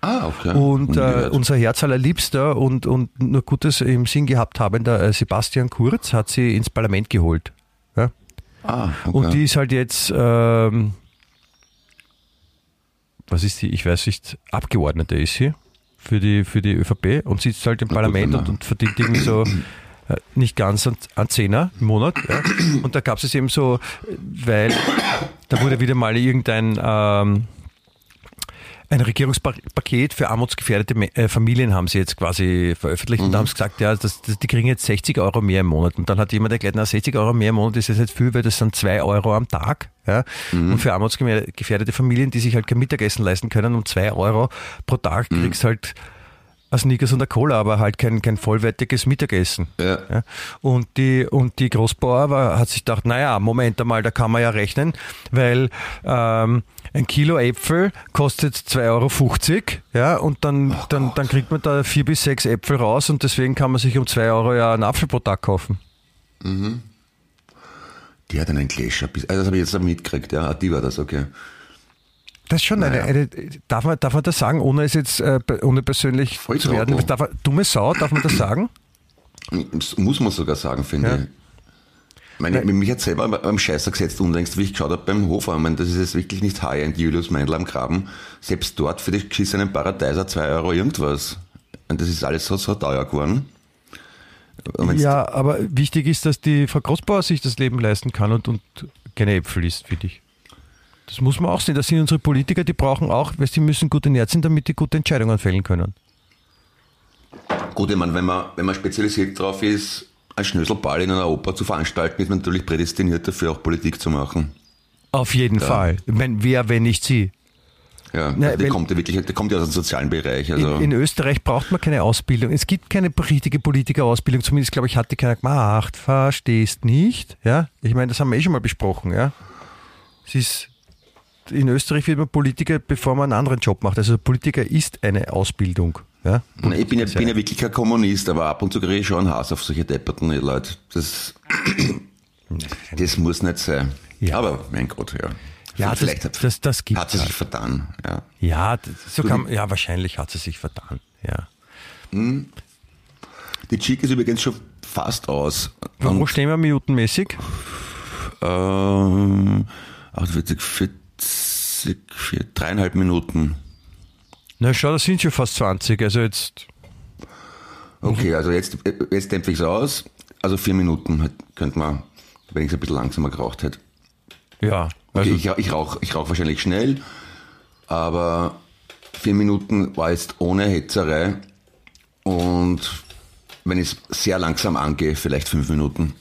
Ah, okay. Und äh, unser Herz allerliebster und, und nur Gutes im Sinn gehabt habender äh, Sebastian Kurz hat sie ins Parlament geholt. Ja? ah, okay. Und die ist halt jetzt, ähm, was ist die? Ich weiß nicht, Abgeordnete ist sie für die, für die ÖVP und sitzt halt im Na Parlament und, und verdient irgendwie so äh, nicht ganz an, an Zehner im Monat. Ja. Und da gab es eben so, weil da wurde wieder mal irgendein ähm, ein Regierungspaket für armutsgefährdete äh, Familien haben sie jetzt quasi veröffentlicht mhm. und haben gesagt, ja, das, das, die kriegen jetzt 60 Euro mehr im Monat. Und dann hat jemand erklärt, na, 60 Euro mehr im Monat ist jetzt nicht viel, weil das sind 2 Euro am Tag. Ja? Mhm. Und für armutsgefährdete Familien, die sich halt kein Mittagessen leisten können, um 2 Euro pro Tag mhm. kriegst halt ein Snickers und eine Cola, aber halt kein, kein vollwertiges Mittagessen. Ja. ja. Und, die, und die Großbauer war, hat sich gedacht, naja, Moment einmal, da kann man ja rechnen, weil ähm, ein Kilo Äpfel kostet 2,50 Euro, ja, und dann, oh dann, dann kriegt man da vier bis sechs Äpfel raus und deswegen kann man sich um 2 Euro ja einen Apfel pro Tag kaufen. Mhm. Die hat einen Gläscher, also das habe ich jetzt mitgekriegt, ja, die war das, okay. Das ist schon naja. eine, eine, darf, man, darf man das sagen, ohne es jetzt, äh, ohne persönlich Voll zu werden? Darf, dumme Sau, darf man das sagen? Das muss man sogar sagen, finde ja. ich. Meine, mich hat selber beim Scheißer gesetzt unlängst, wie ich geschaut habe beim Hofer. Ich meine, das ist jetzt wirklich nicht High-End Julius Meindl am Graben. Selbst dort für die geschissenen Paradeiser 2 Euro irgendwas. Und das ist alles so, so teuer geworden. Ja, aber wichtig ist, dass die Frau Großbauer sich das Leben leisten kann und, und keine Äpfel isst, für dich. Das muss man auch sehen. Das sind unsere Politiker, die brauchen auch, weil sie müssen gut ernährt sein, damit die gute Entscheidungen fällen können. Gut, ich meine, wenn man, wenn man spezialisiert drauf ist, ein Schnöselball in einer Oper zu veranstalten, ist man natürlich prädestiniert dafür, auch Politik zu machen. Auf jeden ja. Fall. Wenn, wer, wenn nicht Sie? Ja, Na, also die, kommt ja wirklich, die kommt ja aus dem sozialen Bereich. Also. In, in, Österreich braucht man keine Ausbildung. Es gibt keine richtige Politikerausbildung, zumindest glaube ich, hat die keiner gemacht. Verstehst nicht? Ja? Ich meine, das haben wir eh schon mal besprochen, ja. Es ist in Österreich wird man Politiker, bevor man einen anderen Job macht. Also Politiker ist eine Ausbildung. Ja? ich bin ja, bin ja wirklich kein Kommunist, aber ab und zu kriege ich schon Hass auf solche depperten Leute. Das, das muss nicht sein. Ja. Aber mein Gott, ja. Ja, Vielleicht das, das, das gibt hat sie sich vertan. Ja, ja, so kann, ja, wahrscheinlich hat sie sich vertan. Ja. Hm. Die Chick ist übrigens schon fast aus. Wo stehen wir minutenmäßig? Ähm, 48, 40, vier, dreieinhalb Minuten. Na schau, das sind schon fast 20, also jetzt. Okay, also jetzt, jetzt dämpfe ich es aus. Also vier Minuten könnte man, wenn ich es ein bisschen langsamer geraucht hätte. Ja. Also okay, ich, ich rauche ich rauch wahrscheinlich schnell, aber vier Minuten war jetzt ohne Hetzerei und wenn ich es sehr langsam angehe, vielleicht fünf Minuten.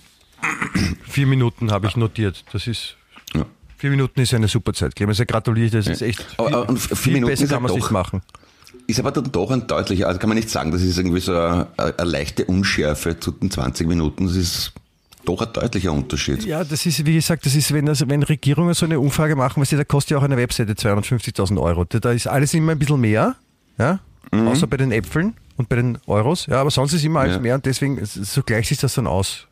Vier Minuten habe ich notiert. Das ist Vier Minuten ist eine super Zeit. Clemens, gratuliere, das ist echt viel, aber, und vier viel Minuten besser kann man es nicht machen. Ist aber dann doch ein deutlicher, also kann man nicht sagen, das ist irgendwie so eine, eine leichte Unschärfe zu den 20 Minuten, das ist doch ein deutlicher Unterschied. Ja, das ist, wie gesagt, das ist, wenn, also, wenn Regierungen so eine Umfrage machen, was da kostet ja auch eine Webseite 250.000 Euro. Da ist alles immer ein bisschen mehr, ja, mhm. außer bei den Äpfeln und bei den Euros, ja, aber sonst ist immer alles ja. mehr und deswegen, so gleicht sich das dann aus.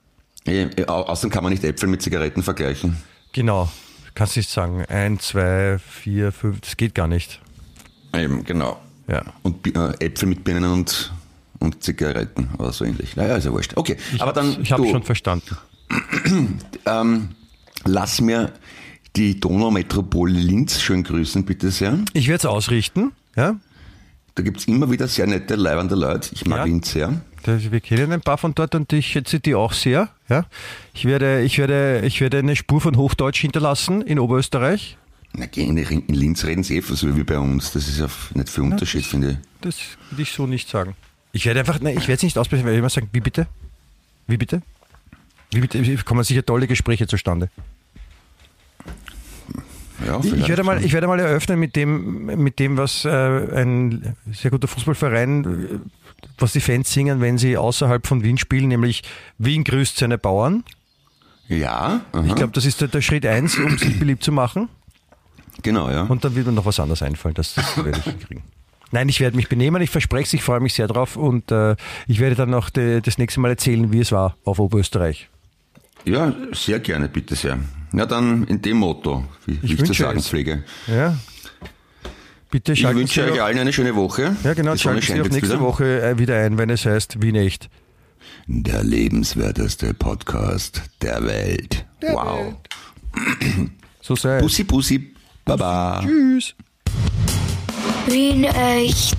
Ja, außerdem kann man nicht Äpfel mit Zigaretten vergleichen. Genau. Kannst nicht sagen, ein, zwei, vier, fünf, das geht gar nicht. Eben, genau. Ja. Und äh, Äpfel mit Birnen und, und Zigaretten oder so ähnlich. Naja, ist ja wurscht. Okay, ich aber dann. Ich habe schon verstanden. ähm, lass mir die Donaumetropole Linz schön grüßen, bitte sehr. Ich werde es ausrichten, ja. Da gibt es immer wieder sehr nette, leibende Leute. Ich mag ja. Linz sehr. Wir kennen ein paar von dort und ich schätze die auch sehr. Ja? Ich, werde, ich, werde, ich werde eine Spur von Hochdeutsch hinterlassen in Oberösterreich. Na, in Linz reden sie eh so wie bei uns. Das ist ja nicht viel Unterschied, das, finde ich. Das würde ich so nicht sagen. Ich werde einfach, nein, ich werde es nicht ausbrechen, weil ich immer sagen, wie bitte? Wie bitte? Wie? Kommen sicher tolle Gespräche zustande. Ja, ich, werde mal, ich werde mal eröffnen mit dem, mit dem was äh, ein sehr guter Fußballverein was die Fans singen, wenn sie außerhalb von Wien spielen, nämlich Wien grüßt seine Bauern. Ja. Aha. Ich glaube, das ist der, der Schritt eins, um sich beliebt zu machen. Genau, ja. Und dann wird mir noch was anderes einfallen, das, das werde ich kriegen. Nein, ich werde mich benehmen, ich verspreche es, ich freue mich sehr drauf und äh, ich werde dann noch de, das nächste Mal erzählen, wie es war auf Oberösterreich. Ja, sehr gerne, bitte sehr. Ja, dann in dem Motto, wie ich, ich zu sagen es. pflege. Ja. Bitte ich wünsche euch allen eine schöne Woche. Ja, genau. Die schalten Sie auch nächste wieder. Woche äh, wieder ein, wenn es heißt, wie nicht. Der lebenswerteste Podcast der Welt. Der wow. Welt. so sei Bussi, Bussi. Baba. Tschüss. Wien echt.